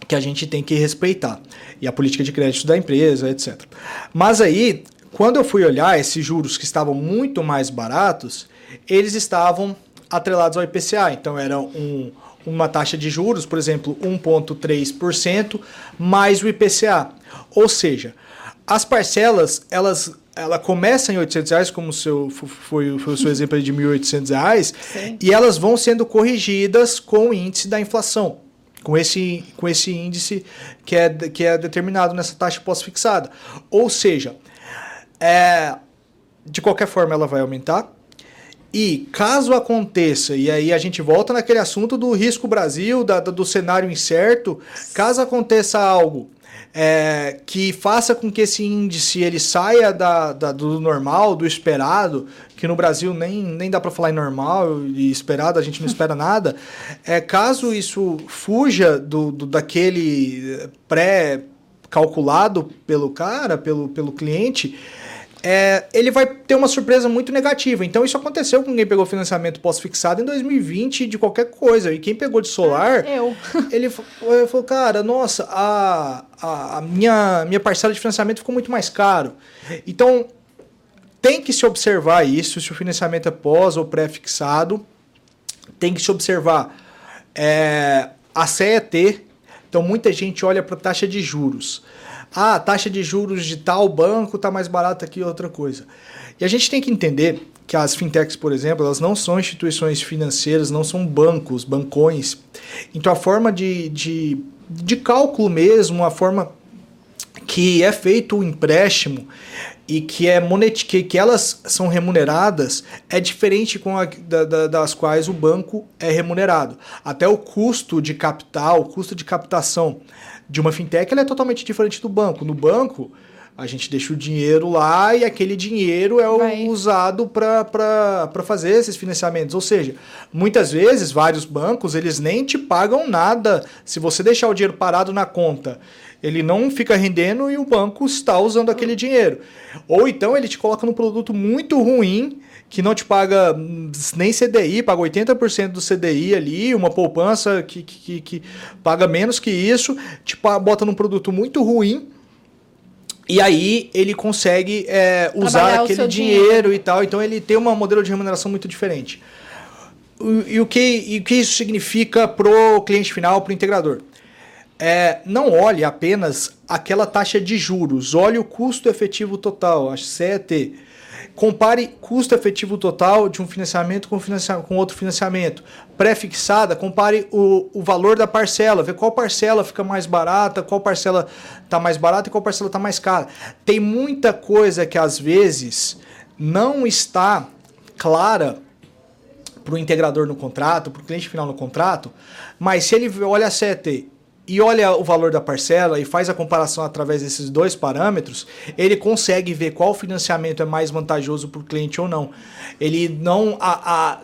Speaker 1: que a gente tem que respeitar. E a política de crédito da empresa, etc. Mas aí, quando eu fui olhar esses juros que estavam muito mais baratos, eles estavam atrelados ao IPCA. Então era um, uma taxa de juros, por exemplo, 1,3% mais o IPCA. Ou seja, as parcelas, elas ela começa em 800 reais, como seu, foi, foi o seu exemplo de 1.800 reais, Sim. e elas vão sendo corrigidas com o índice da inflação, com esse, com esse índice que é, que é determinado nessa taxa pós-fixada. Ou seja, é, de qualquer forma ela vai aumentar, e caso aconteça, e aí a gente volta naquele assunto do risco Brasil, da, do cenário incerto, caso aconteça algo é, que faça com que esse índice ele saia da, da, do normal, do esperado, que no Brasil nem, nem dá para falar em normal e esperado, a gente não espera nada. É, caso isso fuja do, do daquele pré-calculado pelo cara, pelo, pelo cliente, é, ele vai ter uma surpresa muito negativa. Então, isso aconteceu com quem pegou financiamento pós-fixado em 2020 de qualquer coisa. E quem pegou de solar,
Speaker 2: é, eu.
Speaker 1: ele falou, cara, nossa, a, a, a, minha, minha parcela de financiamento ficou muito mais caro. Então, tem que se observar isso, se o financiamento é pós ou pré-fixado. Tem que se observar é, a CET. Então, muita gente olha para a taxa de juros ah, a taxa de juros de tal banco está mais barata que outra coisa. E a gente tem que entender que as fintechs, por exemplo, elas não são instituições financeiras, não são bancos, bancões. Então a forma de, de, de cálculo mesmo, a forma que é feito o empréstimo e que é monet que, que elas são remuneradas é diferente com a, da, da, das quais o banco é remunerado. Até o custo de capital, o custo de captação de uma fintech ela é totalmente diferente do banco. No banco, a gente deixa o dinheiro lá e aquele dinheiro é Vai. usado para fazer esses financiamentos. Ou seja, muitas vezes, vários bancos, eles nem te pagam nada se você deixar o dinheiro parado na conta. Ele não fica rendendo e o banco está usando aquele dinheiro. Ou então ele te coloca num produto muito ruim que não te paga nem CDI, paga 80% do CDI ali, uma poupança que, que, que paga menos que isso, te bota num produto muito ruim. E aí ele consegue é, usar aquele dinheiro, dinheiro, e tal. Então ele tem um modelo de remuneração muito diferente. e, o que, e o que isso significa para o cliente final, para o integrador? É, não olhe apenas aquela taxa de juros, olhe o custo efetivo total, a CET. Compare custo efetivo total de um financiamento com, com outro financiamento. Pré-fixada, compare o, o valor da parcela, vê qual parcela fica mais barata, qual parcela está mais barata e qual parcela está mais cara. Tem muita coisa que às vezes não está clara para o integrador no contrato, para o cliente final no contrato, mas se ele olha a CET e olha o valor da parcela e faz a comparação através desses dois parâmetros, ele consegue ver qual financiamento é mais vantajoso para o cliente ou não. Ele não. A, a,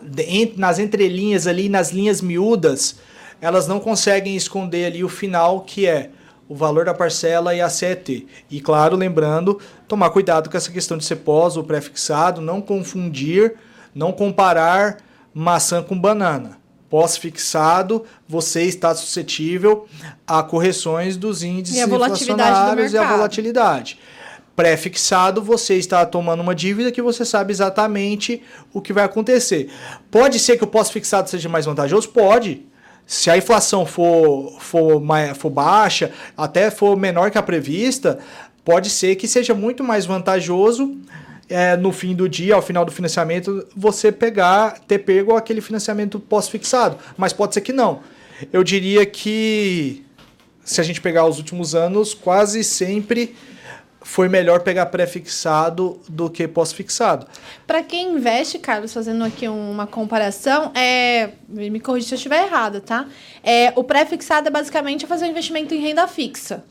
Speaker 1: nas entrelinhas ali, nas linhas miúdas, elas não conseguem esconder ali o final que é o valor da parcela e a CET. E claro, lembrando, tomar cuidado com essa questão de ser pós ou pré-fixado, não confundir, não comparar maçã com banana pós-fixado, você está suscetível a correções dos índices e inflacionários e a volatilidade. Pré-fixado, você está tomando uma dívida que você sabe exatamente o que vai acontecer. Pode ser que o pós-fixado seja mais vantajoso? Pode. Se a inflação for, for, for baixa, até for menor que a prevista, pode ser que seja muito mais vantajoso é, no fim do dia, ao final do financiamento, você pegar, ter pego aquele financiamento pós-fixado. Mas pode ser que não. Eu diria que, se a gente pegar os últimos anos, quase sempre foi melhor pegar pré-fixado do que pós-fixado.
Speaker 2: Para quem investe, Carlos, fazendo aqui uma comparação, é, me corrija se eu estiver errado, tá? É, o pré-fixado é basicamente fazer um investimento em renda fixa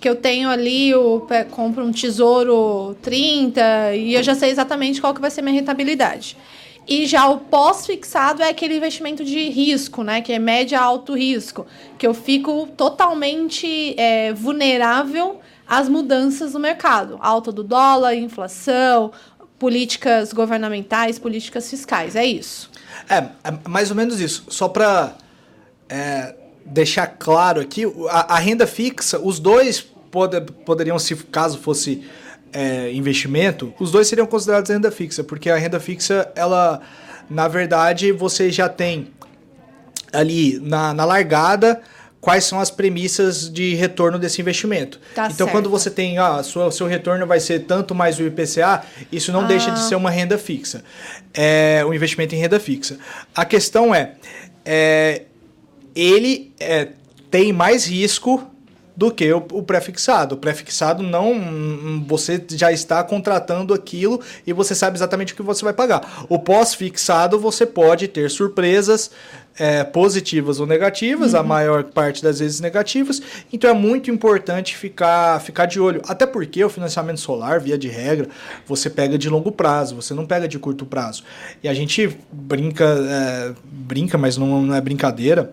Speaker 2: que eu tenho ali, eu compro um tesouro 30 e eu já sei exatamente qual que vai ser minha rentabilidade. E já o pós-fixado é aquele investimento de risco, né? Que é média alto risco. Que eu fico totalmente é, vulnerável às mudanças do mercado. Alta do dólar, inflação, políticas governamentais, políticas fiscais. É isso.
Speaker 1: É, é mais ou menos isso. Só para é, deixar claro aqui, a, a renda fixa, os dois pode, poderiam, se caso fosse é, investimento, os dois seriam considerados renda fixa, porque a renda fixa, ela, na verdade, você já tem ali na, na largada quais são as premissas de retorno desse investimento. Tá então, certo. quando você tem, ah, sua, seu retorno vai ser tanto mais o IPCA, isso não ah. deixa de ser uma renda fixa. É um investimento em renda fixa. A questão é, é ele é, tem mais risco do que o, o prefixado. O prefixado não. Você já está contratando aquilo e você sabe exatamente o que você vai pagar. O pós-fixado você pode ter surpresas é, positivas ou negativas, uhum. a maior parte das vezes negativas. Então é muito importante ficar, ficar de olho. Até porque o financiamento solar, via de regra, você pega de longo prazo, você não pega de curto prazo. E a gente brinca, é, brinca, mas não, não é brincadeira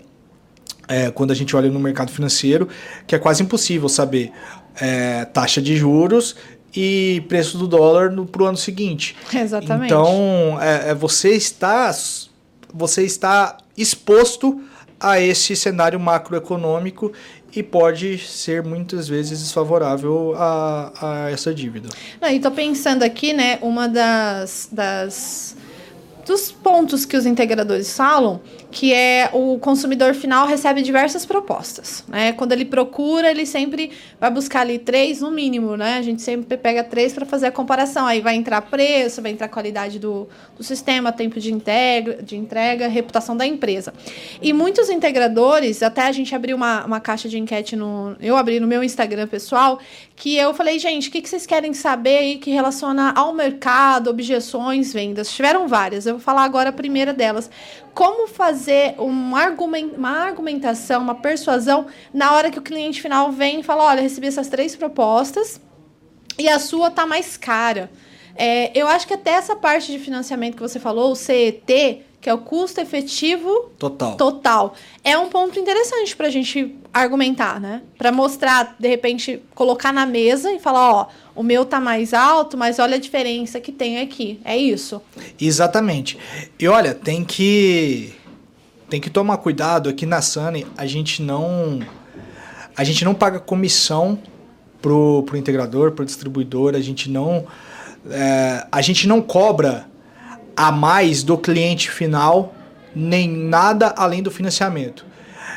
Speaker 1: é, quando a gente olha no mercado financeiro, que é quase impossível saber é, taxa de juros e preço do dólar para o ano seguinte.
Speaker 2: Exatamente.
Speaker 1: Então, é, é, você está você está exposto a esse cenário macroeconômico e pode ser muitas vezes desfavorável a, a essa dívida.
Speaker 2: Não, e estou pensando aqui, né, uma das, das dos pontos que os integradores falam que é o consumidor final recebe diversas propostas. Né? Quando ele procura, ele sempre vai buscar ali três no mínimo, né? A gente sempre pega três para fazer a comparação. Aí vai entrar preço, vai entrar qualidade do, do sistema, tempo de, integra, de entrega, reputação da empresa. E muitos integradores, até a gente abriu uma, uma caixa de enquete no. Eu abri no meu Instagram pessoal, que eu falei, gente, o que, que vocês querem saber aí que relaciona ao mercado, objeções, vendas? Tiveram várias. Eu vou falar agora a primeira delas como fazer um uma argumentação, uma persuasão na hora que o cliente final vem e fala: olha, recebi essas três propostas e a sua tá mais cara. É, eu acho que até essa parte de financiamento que você falou, o CET, que é o custo efetivo
Speaker 1: total,
Speaker 2: total é um ponto interessante para a gente argumentar, né? Para mostrar, de repente, colocar na mesa e falar, ó, o meu tá mais alto, mas olha a diferença que tem aqui. É isso.
Speaker 1: Exatamente. E olha, tem que tem que tomar cuidado aqui na Sunny, a gente não a gente não paga comissão pro, pro integrador, pro distribuidor, a gente não é, a gente não cobra a mais do cliente final nem nada além do financiamento.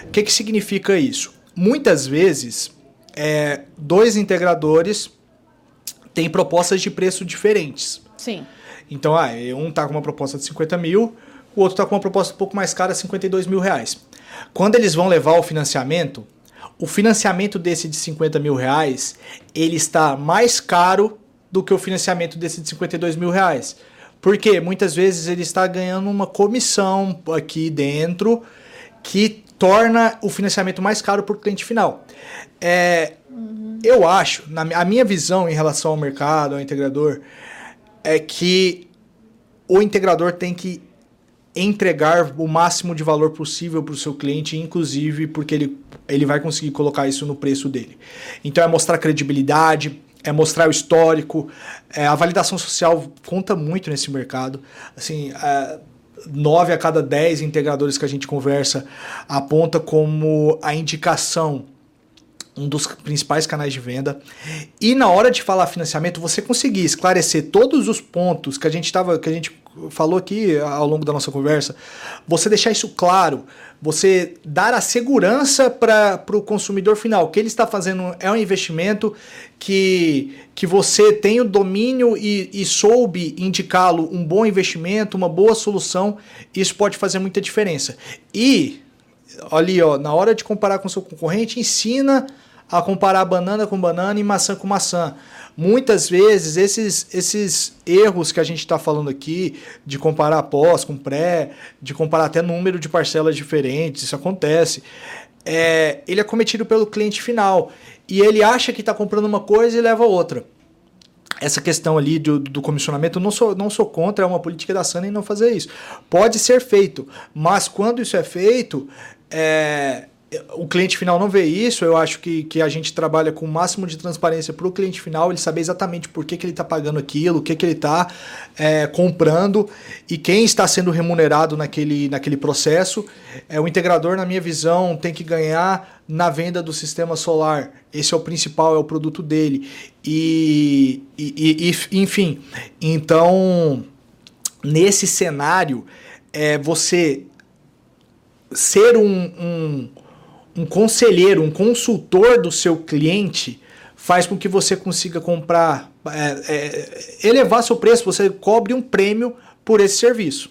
Speaker 1: O que, que significa isso? Muitas vezes, é, dois integradores têm propostas de preço diferentes.
Speaker 2: Sim.
Speaker 1: Então, ah, um está com uma proposta de 50 mil, o outro está com uma proposta um pouco mais cara, 52 mil reais. Quando eles vão levar o financiamento, o financiamento desse de 50 mil reais, ele está mais caro do que o financiamento desse de 52 mil reais. Porque muitas vezes ele está ganhando uma comissão aqui dentro que torna o financiamento mais caro para o cliente final. É, uhum. Eu acho, na, a minha visão em relação ao mercado, ao integrador, é que o integrador tem que entregar o máximo de valor possível para o seu cliente, inclusive porque ele, ele vai conseguir colocar isso no preço dele. Então é mostrar credibilidade, é mostrar o histórico, é, a validação social conta muito nesse mercado. Assim, é, nove a cada dez integradores que a gente conversa aponta como a indicação um dos principais canais de venda. E na hora de falar financiamento, você conseguir esclarecer todos os pontos que a gente estava, que a gente falou aqui ao longo da nossa conversa, você deixar isso claro, você dar a segurança para o consumidor final. Que ele está fazendo é um investimento que, que você tem o domínio e, e soube indicá-lo um bom investimento, uma boa solução. Isso pode fazer muita diferença. E ali, ó, na hora de comparar com seu concorrente, ensina a comparar banana com banana e maçã com maçã. Muitas vezes esses, esses erros que a gente está falando aqui, de comparar pós com pré, de comparar até número de parcelas diferentes, isso acontece. É, ele é cometido pelo cliente final. E ele acha que está comprando uma coisa e leva outra. Essa questão ali do, do comissionamento, não sou, não sou contra, é uma política da Sana em não fazer isso. Pode ser feito, mas quando isso é feito, é, o cliente final não vê isso, eu acho que, que a gente trabalha com o máximo de transparência para o cliente final, ele saber exatamente por que, que ele está pagando aquilo, o que, que ele está é, comprando e quem está sendo remunerado naquele, naquele processo. É, o integrador, na minha visão, tem que ganhar na venda do sistema solar. Esse é o principal, é o produto dele. E, e, e enfim, então, nesse cenário, é, você ser um, um um conselheiro, um consultor do seu cliente faz com que você consiga comprar, é, é, elevar seu preço, você cobre um prêmio por esse serviço.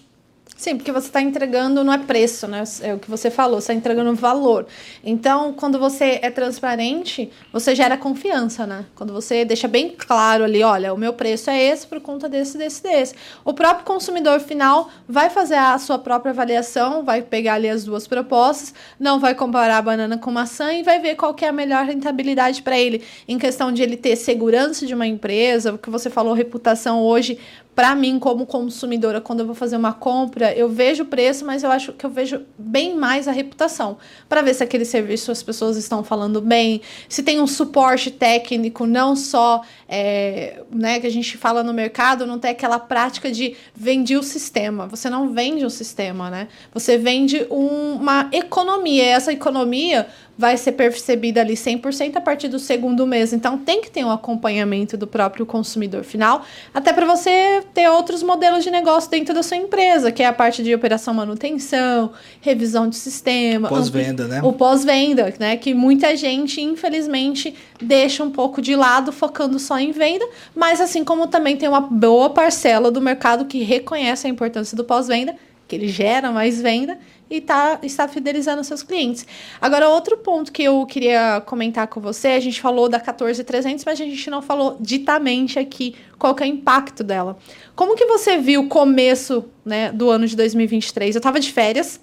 Speaker 2: Sim, porque você está entregando, não é preço, né? É o que você falou, você está entregando valor. Então, quando você é transparente, você gera confiança, né? Quando você deixa bem claro ali, olha, o meu preço é esse por conta desse, desse, desse. O próprio consumidor final vai fazer a sua própria avaliação, vai pegar ali as duas propostas, não vai comparar a banana com maçã e vai ver qual que é a melhor rentabilidade para ele. Em questão de ele ter segurança de uma empresa, o que você falou, reputação hoje, para mim, como consumidora, quando eu vou fazer uma compra, eu vejo o preço, mas eu acho que eu vejo bem mais a reputação. Para ver se aquele serviço as pessoas estão falando bem, se tem um suporte técnico, não só é, né, que a gente fala no mercado, não tem aquela prática de vender o sistema. Você não vende o sistema, né? Você vende um, uma economia. E essa economia vai ser percebida ali 100% a partir do segundo mês. Então tem que ter um acompanhamento do próprio consumidor final, até para você ter outros modelos de negócio dentro da sua empresa, que é a parte de operação manutenção, revisão de sistema,
Speaker 1: pós-venda, né?
Speaker 2: O pós-venda, né, que muita gente infelizmente deixa um pouco de lado focando só em venda, mas assim como também tem uma boa parcela do mercado que reconhece a importância do pós-venda, que ele gera mais venda e tá, está fidelizando seus clientes. Agora, outro ponto que eu queria comentar com você, a gente falou da 14300, mas a gente não falou ditamente aqui qual que é o impacto dela. Como que você viu o começo né, do ano de 2023? Eu estava de férias,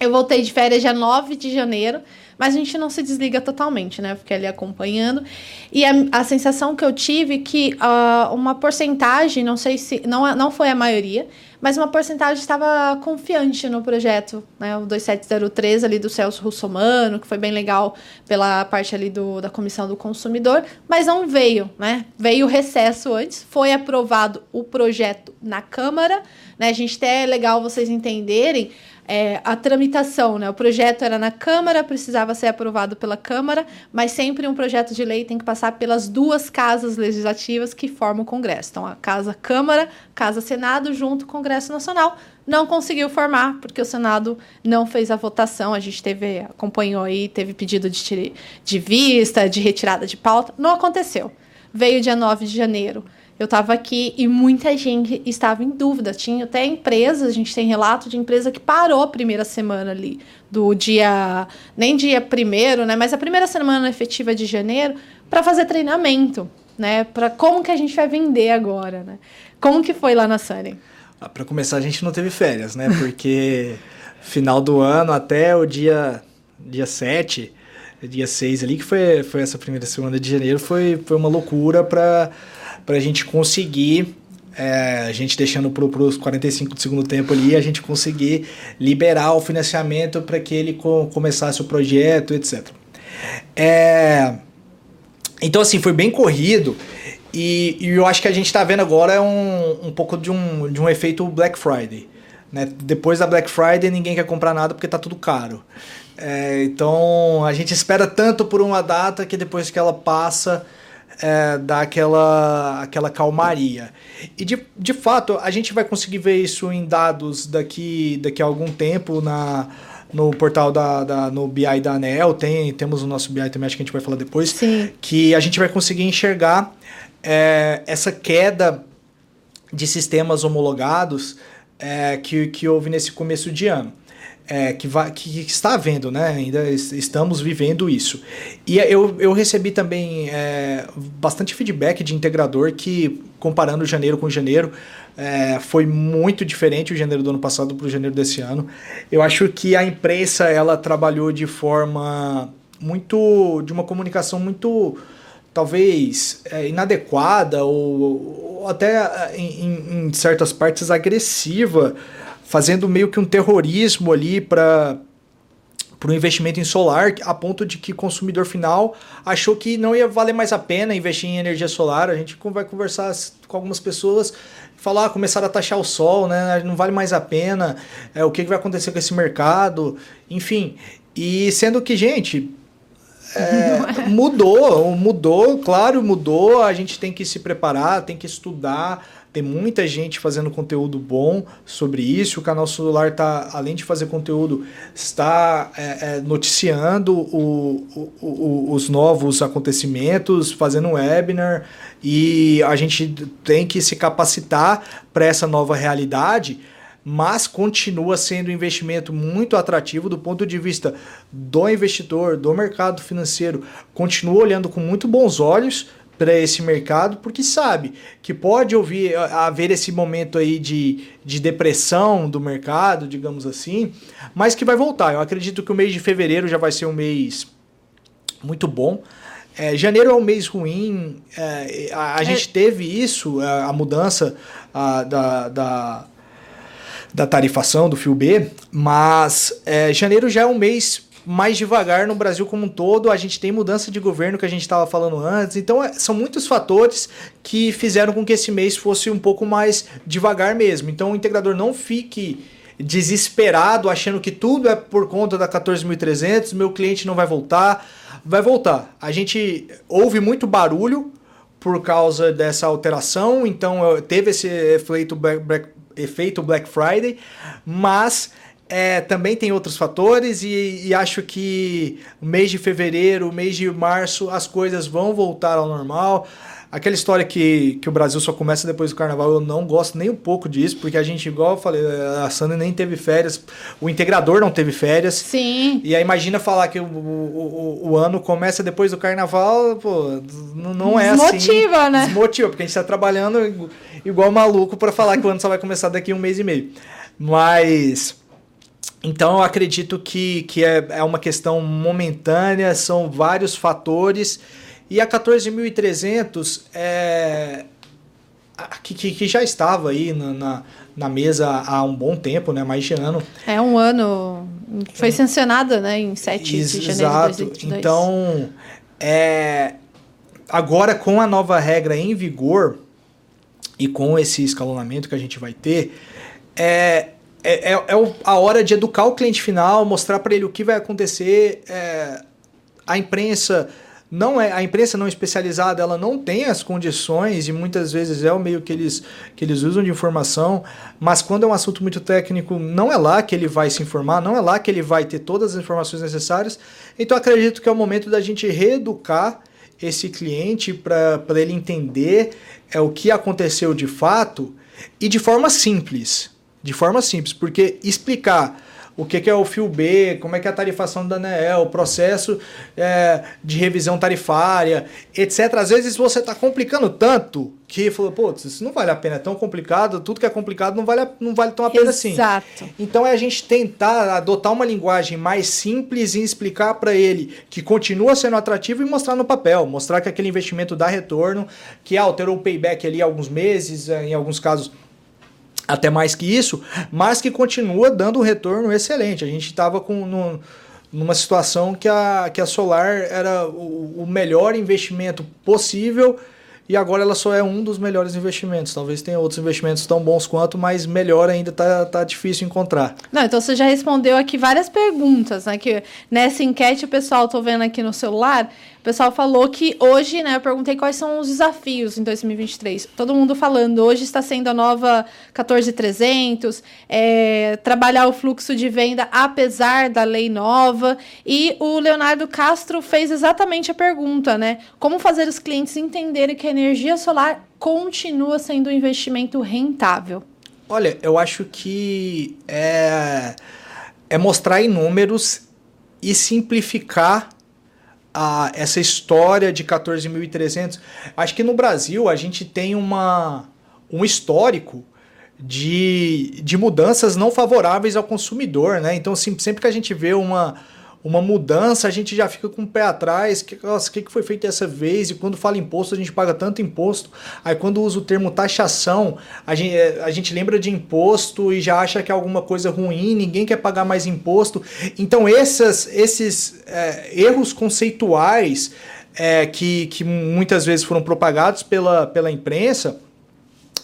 Speaker 2: eu voltei de férias dia 9 de janeiro, mas a gente não se desliga totalmente, né? Fiquei ali acompanhando. E a, a sensação que eu tive que uh, uma porcentagem, não sei se. Não, não foi a maioria, mas uma porcentagem estava confiante no projeto, né? O 2703 ali do Celso Russomano, que foi bem legal pela parte ali do, da Comissão do Consumidor, mas não veio, né? Veio o recesso antes, foi aprovado o projeto na Câmara, né? A gente até é legal vocês entenderem é, a tramitação, né? O projeto era na Câmara, precisava ser aprovado pela Câmara, mas sempre um projeto de lei tem que passar pelas duas casas legislativas que formam o Congresso. Então, a Casa Câmara, Casa Senado, junto com o Congresso Nacional, não conseguiu formar, porque o Senado não fez a votação. A gente teve, acompanhou aí, teve pedido de, de vista, de retirada de pauta. Não aconteceu. Veio dia 9 de janeiro. Eu estava aqui e muita gente estava em dúvida. Tinha até empresas, a gente tem relato de empresa que parou a primeira semana ali, do dia, nem dia primeiro, né? Mas a primeira semana efetiva de janeiro, para fazer treinamento, né? Para como que a gente vai vender agora, né? Como que foi lá na Sunny?
Speaker 1: Ah, para começar, a gente não teve férias, né? Porque final do ano até o dia, dia 7, dia 6 ali, que foi, foi essa primeira semana de janeiro, foi, foi uma loucura para a gente conseguir é, a gente deixando para os 45 do segundo tempo ali, a gente conseguir liberar o financiamento para que ele co começasse o projeto, etc. É, então, assim, foi bem corrido. E, e, eu acho que a gente está vendo agora um, um pouco de um, de um efeito Black Friday. Né? Depois da Black Friday, ninguém quer comprar nada porque está tudo caro. É, então, a gente espera tanto por uma data que depois que ela passa, é, dá aquela, aquela calmaria. E de, de fato, a gente vai conseguir ver isso em dados daqui, daqui a algum tempo na, no portal da, da, no BI da ANEL, tem, temos o nosso BI também, acho que a gente vai falar depois,
Speaker 2: Sim.
Speaker 1: que a gente vai conseguir enxergar é, essa queda de sistemas homologados é, que, que houve nesse começo de ano. É, que, que, está havendo, né? Ainda estamos vivendo isso. E eu, eu recebi também é, bastante feedback de integrador que, comparando janeiro com janeiro, é, foi muito diferente o janeiro do ano passado para o janeiro desse ano. Eu acho que a imprensa ela trabalhou de forma muito. de uma comunicação muito talvez é, inadequada ou, ou até é, em, em, certas partes agressiva, fazendo meio que um terrorismo ali para para o investimento em solar, a ponto de que o consumidor final achou que não ia valer mais a pena investir em energia solar. A gente vai conversar com algumas pessoas, falar, ah, começaram a taxar o sol, né? Não vale mais a pena. É, o que, que vai acontecer com esse mercado? Enfim. E sendo que, gente, é, mudou, mudou, claro, mudou. A gente tem que se preparar, tem que estudar. Tem muita gente fazendo conteúdo bom sobre isso. O canal celular está, além de fazer conteúdo, está é, é, noticiando o, o, o, os novos acontecimentos, fazendo webinar. E a gente tem que se capacitar para essa nova realidade mas continua sendo um investimento muito atrativo do ponto de vista do investidor, do mercado financeiro, continua olhando com muito bons olhos para esse mercado, porque sabe que pode ouvir, haver esse momento aí de, de depressão do mercado, digamos assim, mas que vai voltar. Eu acredito que o mês de fevereiro já vai ser um mês muito bom. É, janeiro é um mês ruim, é, a, a é. gente teve isso, a, a mudança a, da, da da tarifação do fio B, mas é, janeiro já é um mês mais devagar no Brasil como um todo. A gente tem mudança de governo que a gente estava falando antes. Então, é, são muitos fatores que fizeram com que esse mês fosse um pouco mais devagar mesmo. Então, o integrador não fique desesperado achando que tudo é por conta da 14.300, meu cliente não vai voltar. Vai voltar. A gente ouve muito barulho por causa dessa alteração, então teve esse efeito efeito Black Friday, mas é, também tem outros fatores e, e, acho que o mês de fevereiro, o mês de março, as coisas vão voltar ao normal. Aquela história que, que o Brasil só começa depois do carnaval, eu não gosto nem um pouco disso, porque a gente, igual eu falei, a Sandra nem teve férias, o integrador não teve férias.
Speaker 2: Sim.
Speaker 1: E aí imagina falar que o, o, o, o ano começa depois do carnaval, pô, não, não é
Speaker 2: Desmotiva,
Speaker 1: assim.
Speaker 2: Desmotiva, né?
Speaker 1: Desmotiva, porque a gente tá trabalhando igual maluco para falar que o ano só vai começar daqui um mês e meio. Mas. Então eu acredito que, que é, é uma questão momentânea, são vários fatores. E a 14.300 é, que, que, que, já estava aí na, na, na, mesa há um bom tempo, né? mais de ano.
Speaker 2: É um ano. Foi sancionada né, em 7 de janeiro Exato. de 2022.
Speaker 1: Então, é, agora com a nova regra em vigor, e com esse escalonamento que a gente vai ter, é, é, é, é a hora de educar o cliente final, mostrar para ele o que vai acontecer. É, a imprensa não é a imprensa não especializada ela não tem as condições e muitas vezes é o meio que eles, que eles usam de informação mas quando é um assunto muito técnico não é lá que ele vai se informar não é lá que ele vai ter todas as informações necessárias então acredito que é o momento da gente reeducar esse cliente para ele entender é o que aconteceu de fato e de forma simples de forma simples porque explicar o que, é o fio B, como é que é a tarifação da ANEEL, o processo é, de revisão tarifária, etc. Às vezes você está complicando tanto que falou, pô, isso não vale a pena, é tão complicado, tudo que é complicado não vale, não vale tão a pena assim.
Speaker 2: Exato.
Speaker 1: Então é a gente tentar adotar uma linguagem mais simples e explicar para ele que continua sendo atrativo e mostrar no papel, mostrar que aquele investimento dá retorno, que alterou o payback ali alguns meses, em alguns casos até mais que isso, mas que continua dando um retorno excelente. A gente estava com no, numa situação que a, que a Solar era o, o melhor investimento possível e agora ela só é um dos melhores investimentos. Talvez tenha outros investimentos tão bons quanto, mas melhor ainda tá, tá difícil encontrar.
Speaker 2: Não, então você já respondeu aqui várias perguntas, né? Que nessa enquete o pessoal, tô vendo aqui no celular, o pessoal falou que hoje, né, eu perguntei quais são os desafios em 2023. Todo mundo falando, hoje está sendo a nova 14300, é, trabalhar o fluxo de venda apesar da lei nova. E o Leonardo Castro fez exatamente a pergunta, né? Como fazer os clientes entenderem que a energia solar continua sendo um investimento rentável?
Speaker 1: Olha, eu acho que é, é mostrar em números e simplificar a, essa história de 14.300. Acho que no Brasil a gente tem uma, um histórico de, de mudanças não favoráveis ao consumidor, né? Então, sempre que a gente vê uma, uma mudança, a gente já fica com o pé atrás. Que, o que foi feito dessa vez? E quando fala imposto, a gente paga tanto imposto. Aí quando usa o termo taxação, a gente, a gente lembra de imposto e já acha que é alguma coisa ruim, ninguém quer pagar mais imposto. Então, essas, esses é, erros conceituais é, que, que muitas vezes foram propagados pela, pela imprensa,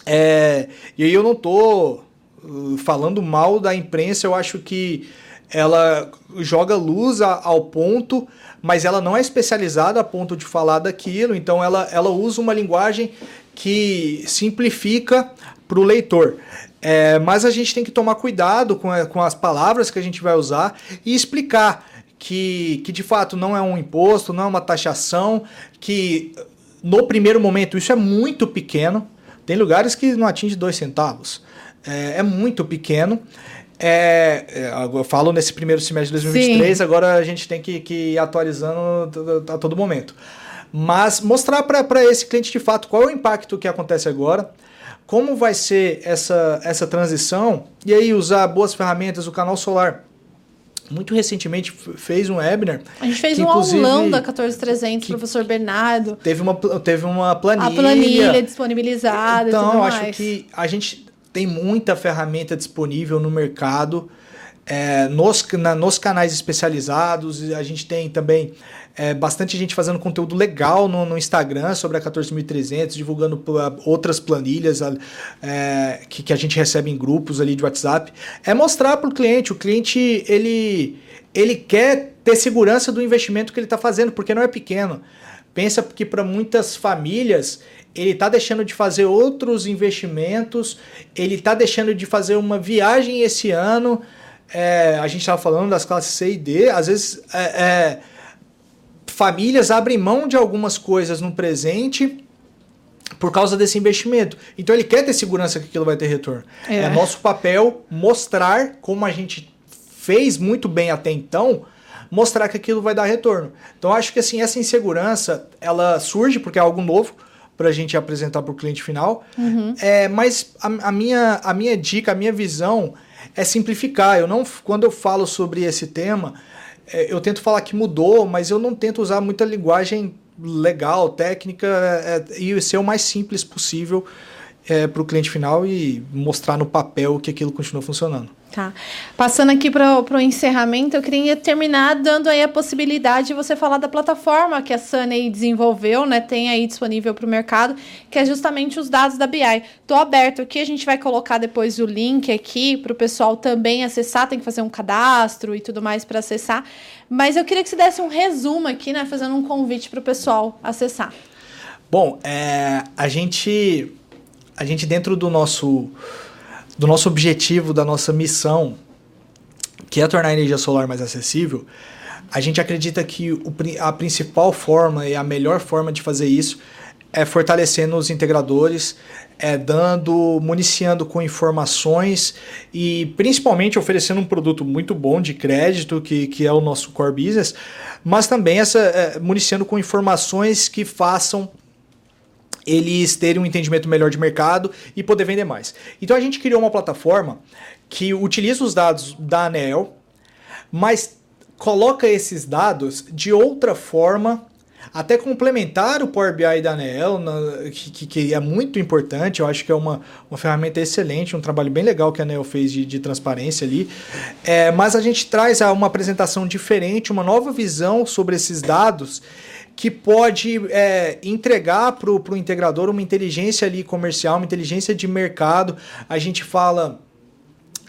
Speaker 1: é, e aí eu não estou uh, falando mal da imprensa, eu acho que ela joga luz a, ao ponto, mas ela não é especializada a ponto de falar daquilo, então ela, ela usa uma linguagem que simplifica para o leitor. É, mas a gente tem que tomar cuidado com, a, com as palavras que a gente vai usar e explicar que, que de fato não é um imposto, não é uma taxação, que no primeiro momento isso é muito pequeno. Tem lugares que não atinge dois centavos. É, é muito pequeno. É, é eu falo nesse primeiro semestre de 2023, Sim. agora a gente tem que, que ir atualizando a todo momento. Mas mostrar para esse cliente de fato qual é o impacto que acontece agora, como vai ser essa, essa transição, e aí usar boas ferramentas, o canal solar. Muito recentemente fez um webinar.
Speaker 2: A gente fez um aulão da 14300, professor Bernardo.
Speaker 1: Teve uma, teve uma planilha. A
Speaker 2: planilha disponibilizada.
Speaker 1: Então, acho que a gente tem muita ferramenta disponível no mercado. É, nos, na, nos canais especializados, a gente tem também é, bastante gente fazendo conteúdo legal no, no Instagram sobre a 14.300, divulgando outras planilhas é, que, que a gente recebe em grupos ali de WhatsApp. É mostrar para o cliente, o cliente ele, ele quer ter segurança do investimento que ele está fazendo, porque não é pequeno. Pensa que para muitas famílias ele está deixando de fazer outros investimentos, ele está deixando de fazer uma viagem esse ano. É, a gente estava falando das classes C e D, às vezes é, é, famílias abrem mão de algumas coisas no presente por causa desse investimento. Então ele quer ter segurança que aquilo vai ter retorno. É, é nosso papel mostrar como a gente fez muito bem até então, mostrar que aquilo vai dar retorno. Então acho que assim essa insegurança ela surge porque é algo novo para a gente apresentar para o cliente final. Uhum. É, mas a, a, minha, a minha dica, a minha visão é simplificar. Eu não, quando eu falo sobre esse tema, é, eu tento falar que mudou, mas eu não tento usar muita linguagem legal, técnica é, e ser o mais simples possível. É, para o cliente final e mostrar no papel que aquilo continua funcionando.
Speaker 2: Tá. Passando aqui para o encerramento, eu queria terminar dando aí a possibilidade de você falar da plataforma que a Sunny desenvolveu, né? Tem aí disponível para o mercado, que é justamente os dados da BI. Estou aberto aqui, a gente vai colocar depois o link aqui para o pessoal também acessar, tem que fazer um cadastro e tudo mais para acessar. Mas eu queria que você desse um resumo aqui, né? Fazendo um convite para o pessoal acessar.
Speaker 1: Bom, é, a gente a gente dentro do nosso do nosso objetivo, da nossa missão, que é tornar a energia solar mais acessível, a gente acredita que o, a principal forma e a melhor forma de fazer isso é fortalecendo os integradores, é dando, municiando com informações e principalmente oferecendo um produto muito bom de crédito, que, que é o nosso core business, mas também essa, é, municiando com informações que façam eles terem um entendimento melhor de mercado e poder vender mais. Então a gente criou uma plataforma que utiliza os dados da ANEL, mas coloca esses dados de outra forma, até complementar o Power BI da ANEL, que, que, é muito importante, eu acho que é uma, uma ferramenta excelente, um trabalho bem legal que a ANEL fez de, de transparência ali. É, mas a gente traz uma apresentação diferente, uma nova visão sobre esses dados que pode é, entregar para o integrador uma inteligência ali comercial, uma inteligência de mercado. A gente fala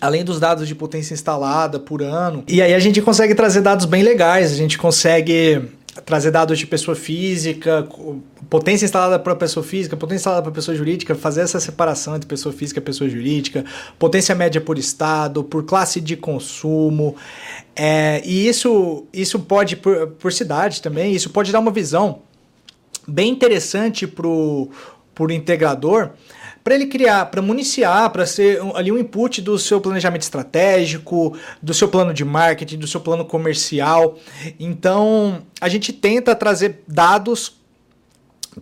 Speaker 1: além dos dados de potência instalada por ano. E aí a gente consegue trazer dados bem legais, a gente consegue trazer dados de pessoa física, potência instalada para pessoa física, potência instalada para pessoa jurídica, fazer essa separação entre pessoa física e pessoa jurídica, potência média por estado, por classe de consumo. É, e isso, isso pode, por, por cidade também, isso pode dar uma visão bem interessante para o integrador para ele criar, para municiar, para ser ali um input do seu planejamento estratégico, do seu plano de marketing, do seu plano comercial. Então, a gente tenta trazer dados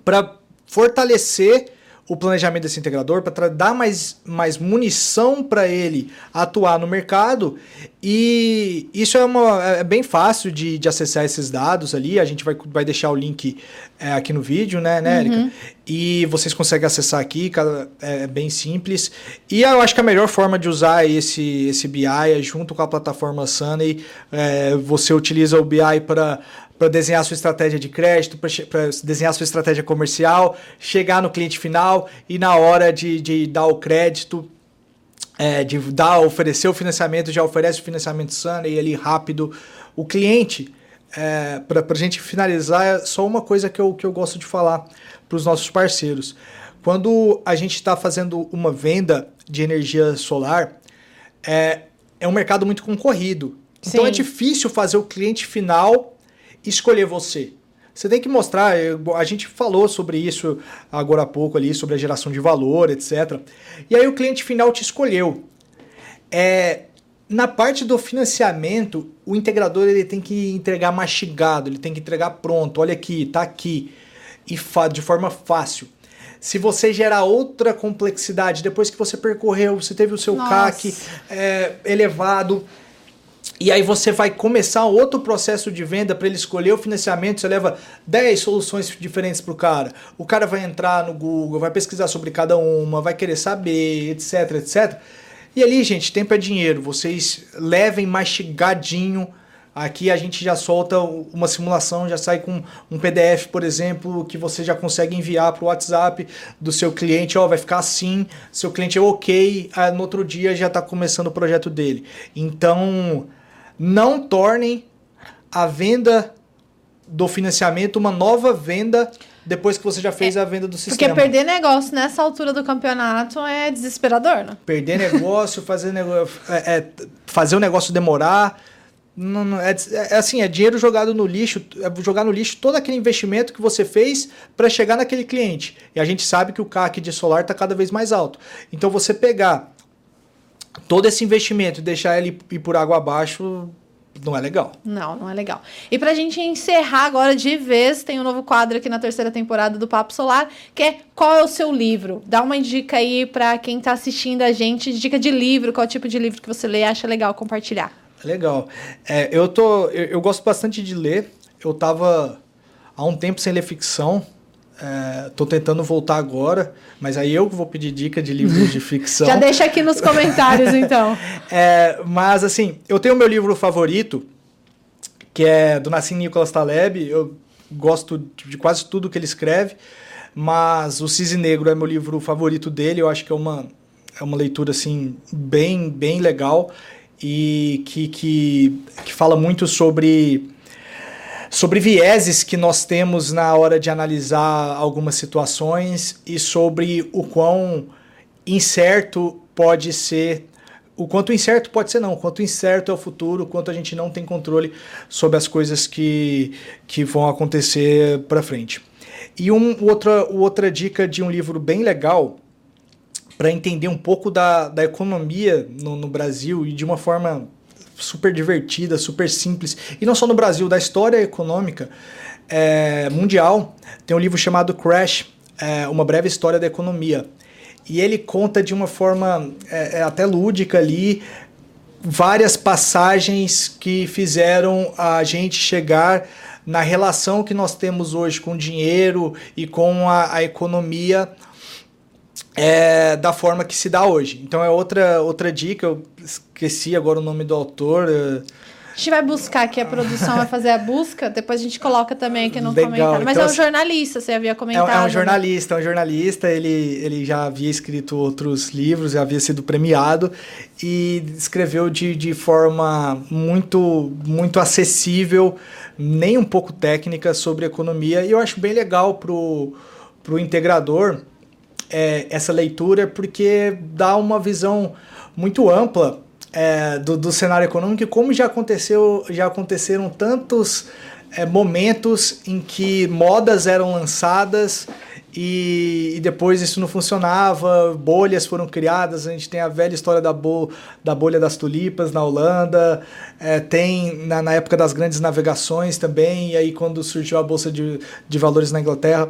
Speaker 1: para fortalecer o planejamento desse integrador, para dar mais, mais munição para ele atuar no mercado. E isso é, uma, é bem fácil de, de acessar esses dados ali. A gente vai, vai deixar o link é, aqui no vídeo, né, né Erika? Uhum. E vocês conseguem acessar aqui, é, é bem simples. E eu acho que a melhor forma de usar esse, esse BI é junto com a plataforma Sunny. É, você utiliza o BI para para desenhar sua estratégia de crédito, para desenhar sua estratégia comercial, chegar no cliente final e na hora de, de dar o crédito, é, de dar, oferecer o financiamento, já oferece o financiamento Sunny e ali rápido. O cliente, é, para a gente finalizar, é só uma coisa que eu, que eu gosto de falar para os nossos parceiros. Quando a gente está fazendo uma venda de energia solar, é, é um mercado muito concorrido. Sim. Então é difícil fazer o cliente final escolher você. Você tem que mostrar, a gente falou sobre isso agora há pouco ali, sobre a geração de valor, etc. E aí o cliente final te escolheu. É, na parte do financiamento, o integrador ele tem que entregar mastigado, ele tem que entregar pronto. Olha aqui, tá aqui. E de forma fácil. Se você gerar outra complexidade, depois que você percorreu, você teve o seu Nossa. CAC é, elevado, e aí você vai começar outro processo de venda para ele escolher o financiamento, você leva 10 soluções diferentes para o cara. O cara vai entrar no Google, vai pesquisar sobre cada uma, vai querer saber, etc, etc. E ali, gente, tempo é dinheiro. Vocês levem mastigadinho. Aqui a gente já solta uma simulação, já sai com um PDF, por exemplo, que você já consegue enviar para o WhatsApp do seu cliente. Ó, vai ficar assim, seu cliente é ok, no outro dia já está começando o projeto dele. Então, não tornem a venda do financiamento uma nova venda depois que você já fez é, a venda do sistema.
Speaker 2: Porque perder negócio nessa altura do campeonato é desesperador, né?
Speaker 1: Perder negócio, fazer negócio, é, é, fazer o negócio demorar. Não, não, é, é, assim, é dinheiro jogado no lixo, é jogar no lixo todo aquele investimento que você fez para chegar naquele cliente. E a gente sabe que o CAC de solar está cada vez mais alto. Então você pegar todo esse investimento e deixar ele ir por água abaixo não é legal.
Speaker 2: Não, não é legal. E pra gente encerrar agora de vez, tem um novo quadro aqui na terceira temporada do Papo Solar, que é qual é o seu livro? Dá uma dica aí para quem tá assistindo a gente, dica de livro, qual tipo de livro que você lê, acha legal compartilhar.
Speaker 1: Legal. É, eu tô eu, eu, gosto bastante de ler. Eu tava há um tempo sem ler ficção. Estou é, tentando voltar agora, mas aí eu vou pedir dica de livros de ficção.
Speaker 2: Já deixa aqui nos comentários, então.
Speaker 1: é, mas, assim, eu tenho meu livro favorito, que é do Nassim Nicholas Taleb. Eu gosto de quase tudo que ele escreve, mas O Cisne Negro é meu livro favorito dele. Eu acho que é uma, é uma leitura, assim, bem, bem legal e que, que, que fala muito sobre sobre vieses que nós temos na hora de analisar algumas situações e sobre o quão incerto pode ser o quanto incerto pode ser não, o quanto incerto é o futuro, o quanto a gente não tem controle sobre as coisas que, que vão acontecer para frente. E um, outra, outra dica de um livro bem legal para entender um pouco da, da economia no, no Brasil e de uma forma super divertida, super simples, e não só no Brasil, da história econômica é, mundial. Tem um livro chamado Crash, é, Uma Breve História da Economia. E ele conta de uma forma é, é até lúdica ali várias passagens que fizeram a gente chegar na relação que nós temos hoje com o dinheiro e com a, a economia é, da forma que se dá hoje. Então é outra, outra dica, eu esqueci agora o nome do autor.
Speaker 2: É, a gente vai buscar aqui, a produção vai fazer a busca, depois a gente coloca também aqui no Legal. comentário. Mas então, é um jornalista, você havia comentado.
Speaker 1: É, é um né? jornalista, é um jornalista, ele, ele já havia escrito outros livros, já havia sido premiado e escreveu de, de forma muito, muito acessível, nem um pouco técnica sobre economia. E eu acho bem legal pro, pro integrador é, essa leitura porque dá uma visão muito ampla é, do, do, cenário econômico e como já aconteceu, já aconteceram tantos é, momentos em que modas eram lançadas e, e, depois isso não funcionava, bolhas foram criadas, a gente tem a velha história da, da bolha das tulipas na Holanda, é, tem na, na época das grandes navegações também, e aí quando surgiu a Bolsa de, de Valores na Inglaterra,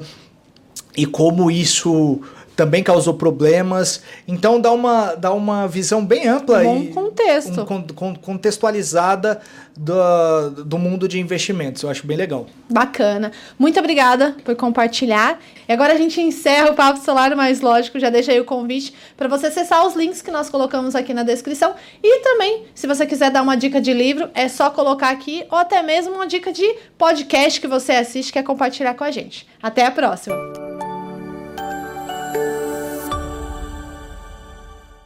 Speaker 1: e como isso também causou problemas. Então dá uma, dá uma visão bem ampla
Speaker 2: um e
Speaker 1: contexto. Um, contextualizada do, do mundo de investimentos. Eu acho bem legal.
Speaker 2: Bacana. Muito obrigada por compartilhar. E agora a gente encerra o Papo Solar Mais Lógico. Já deixei o convite para você acessar os links que nós colocamos aqui na descrição. E também, se você quiser dar uma dica de livro, é só colocar aqui, ou até mesmo uma dica de podcast que você assiste, quer compartilhar com a gente. Até a próxima! you.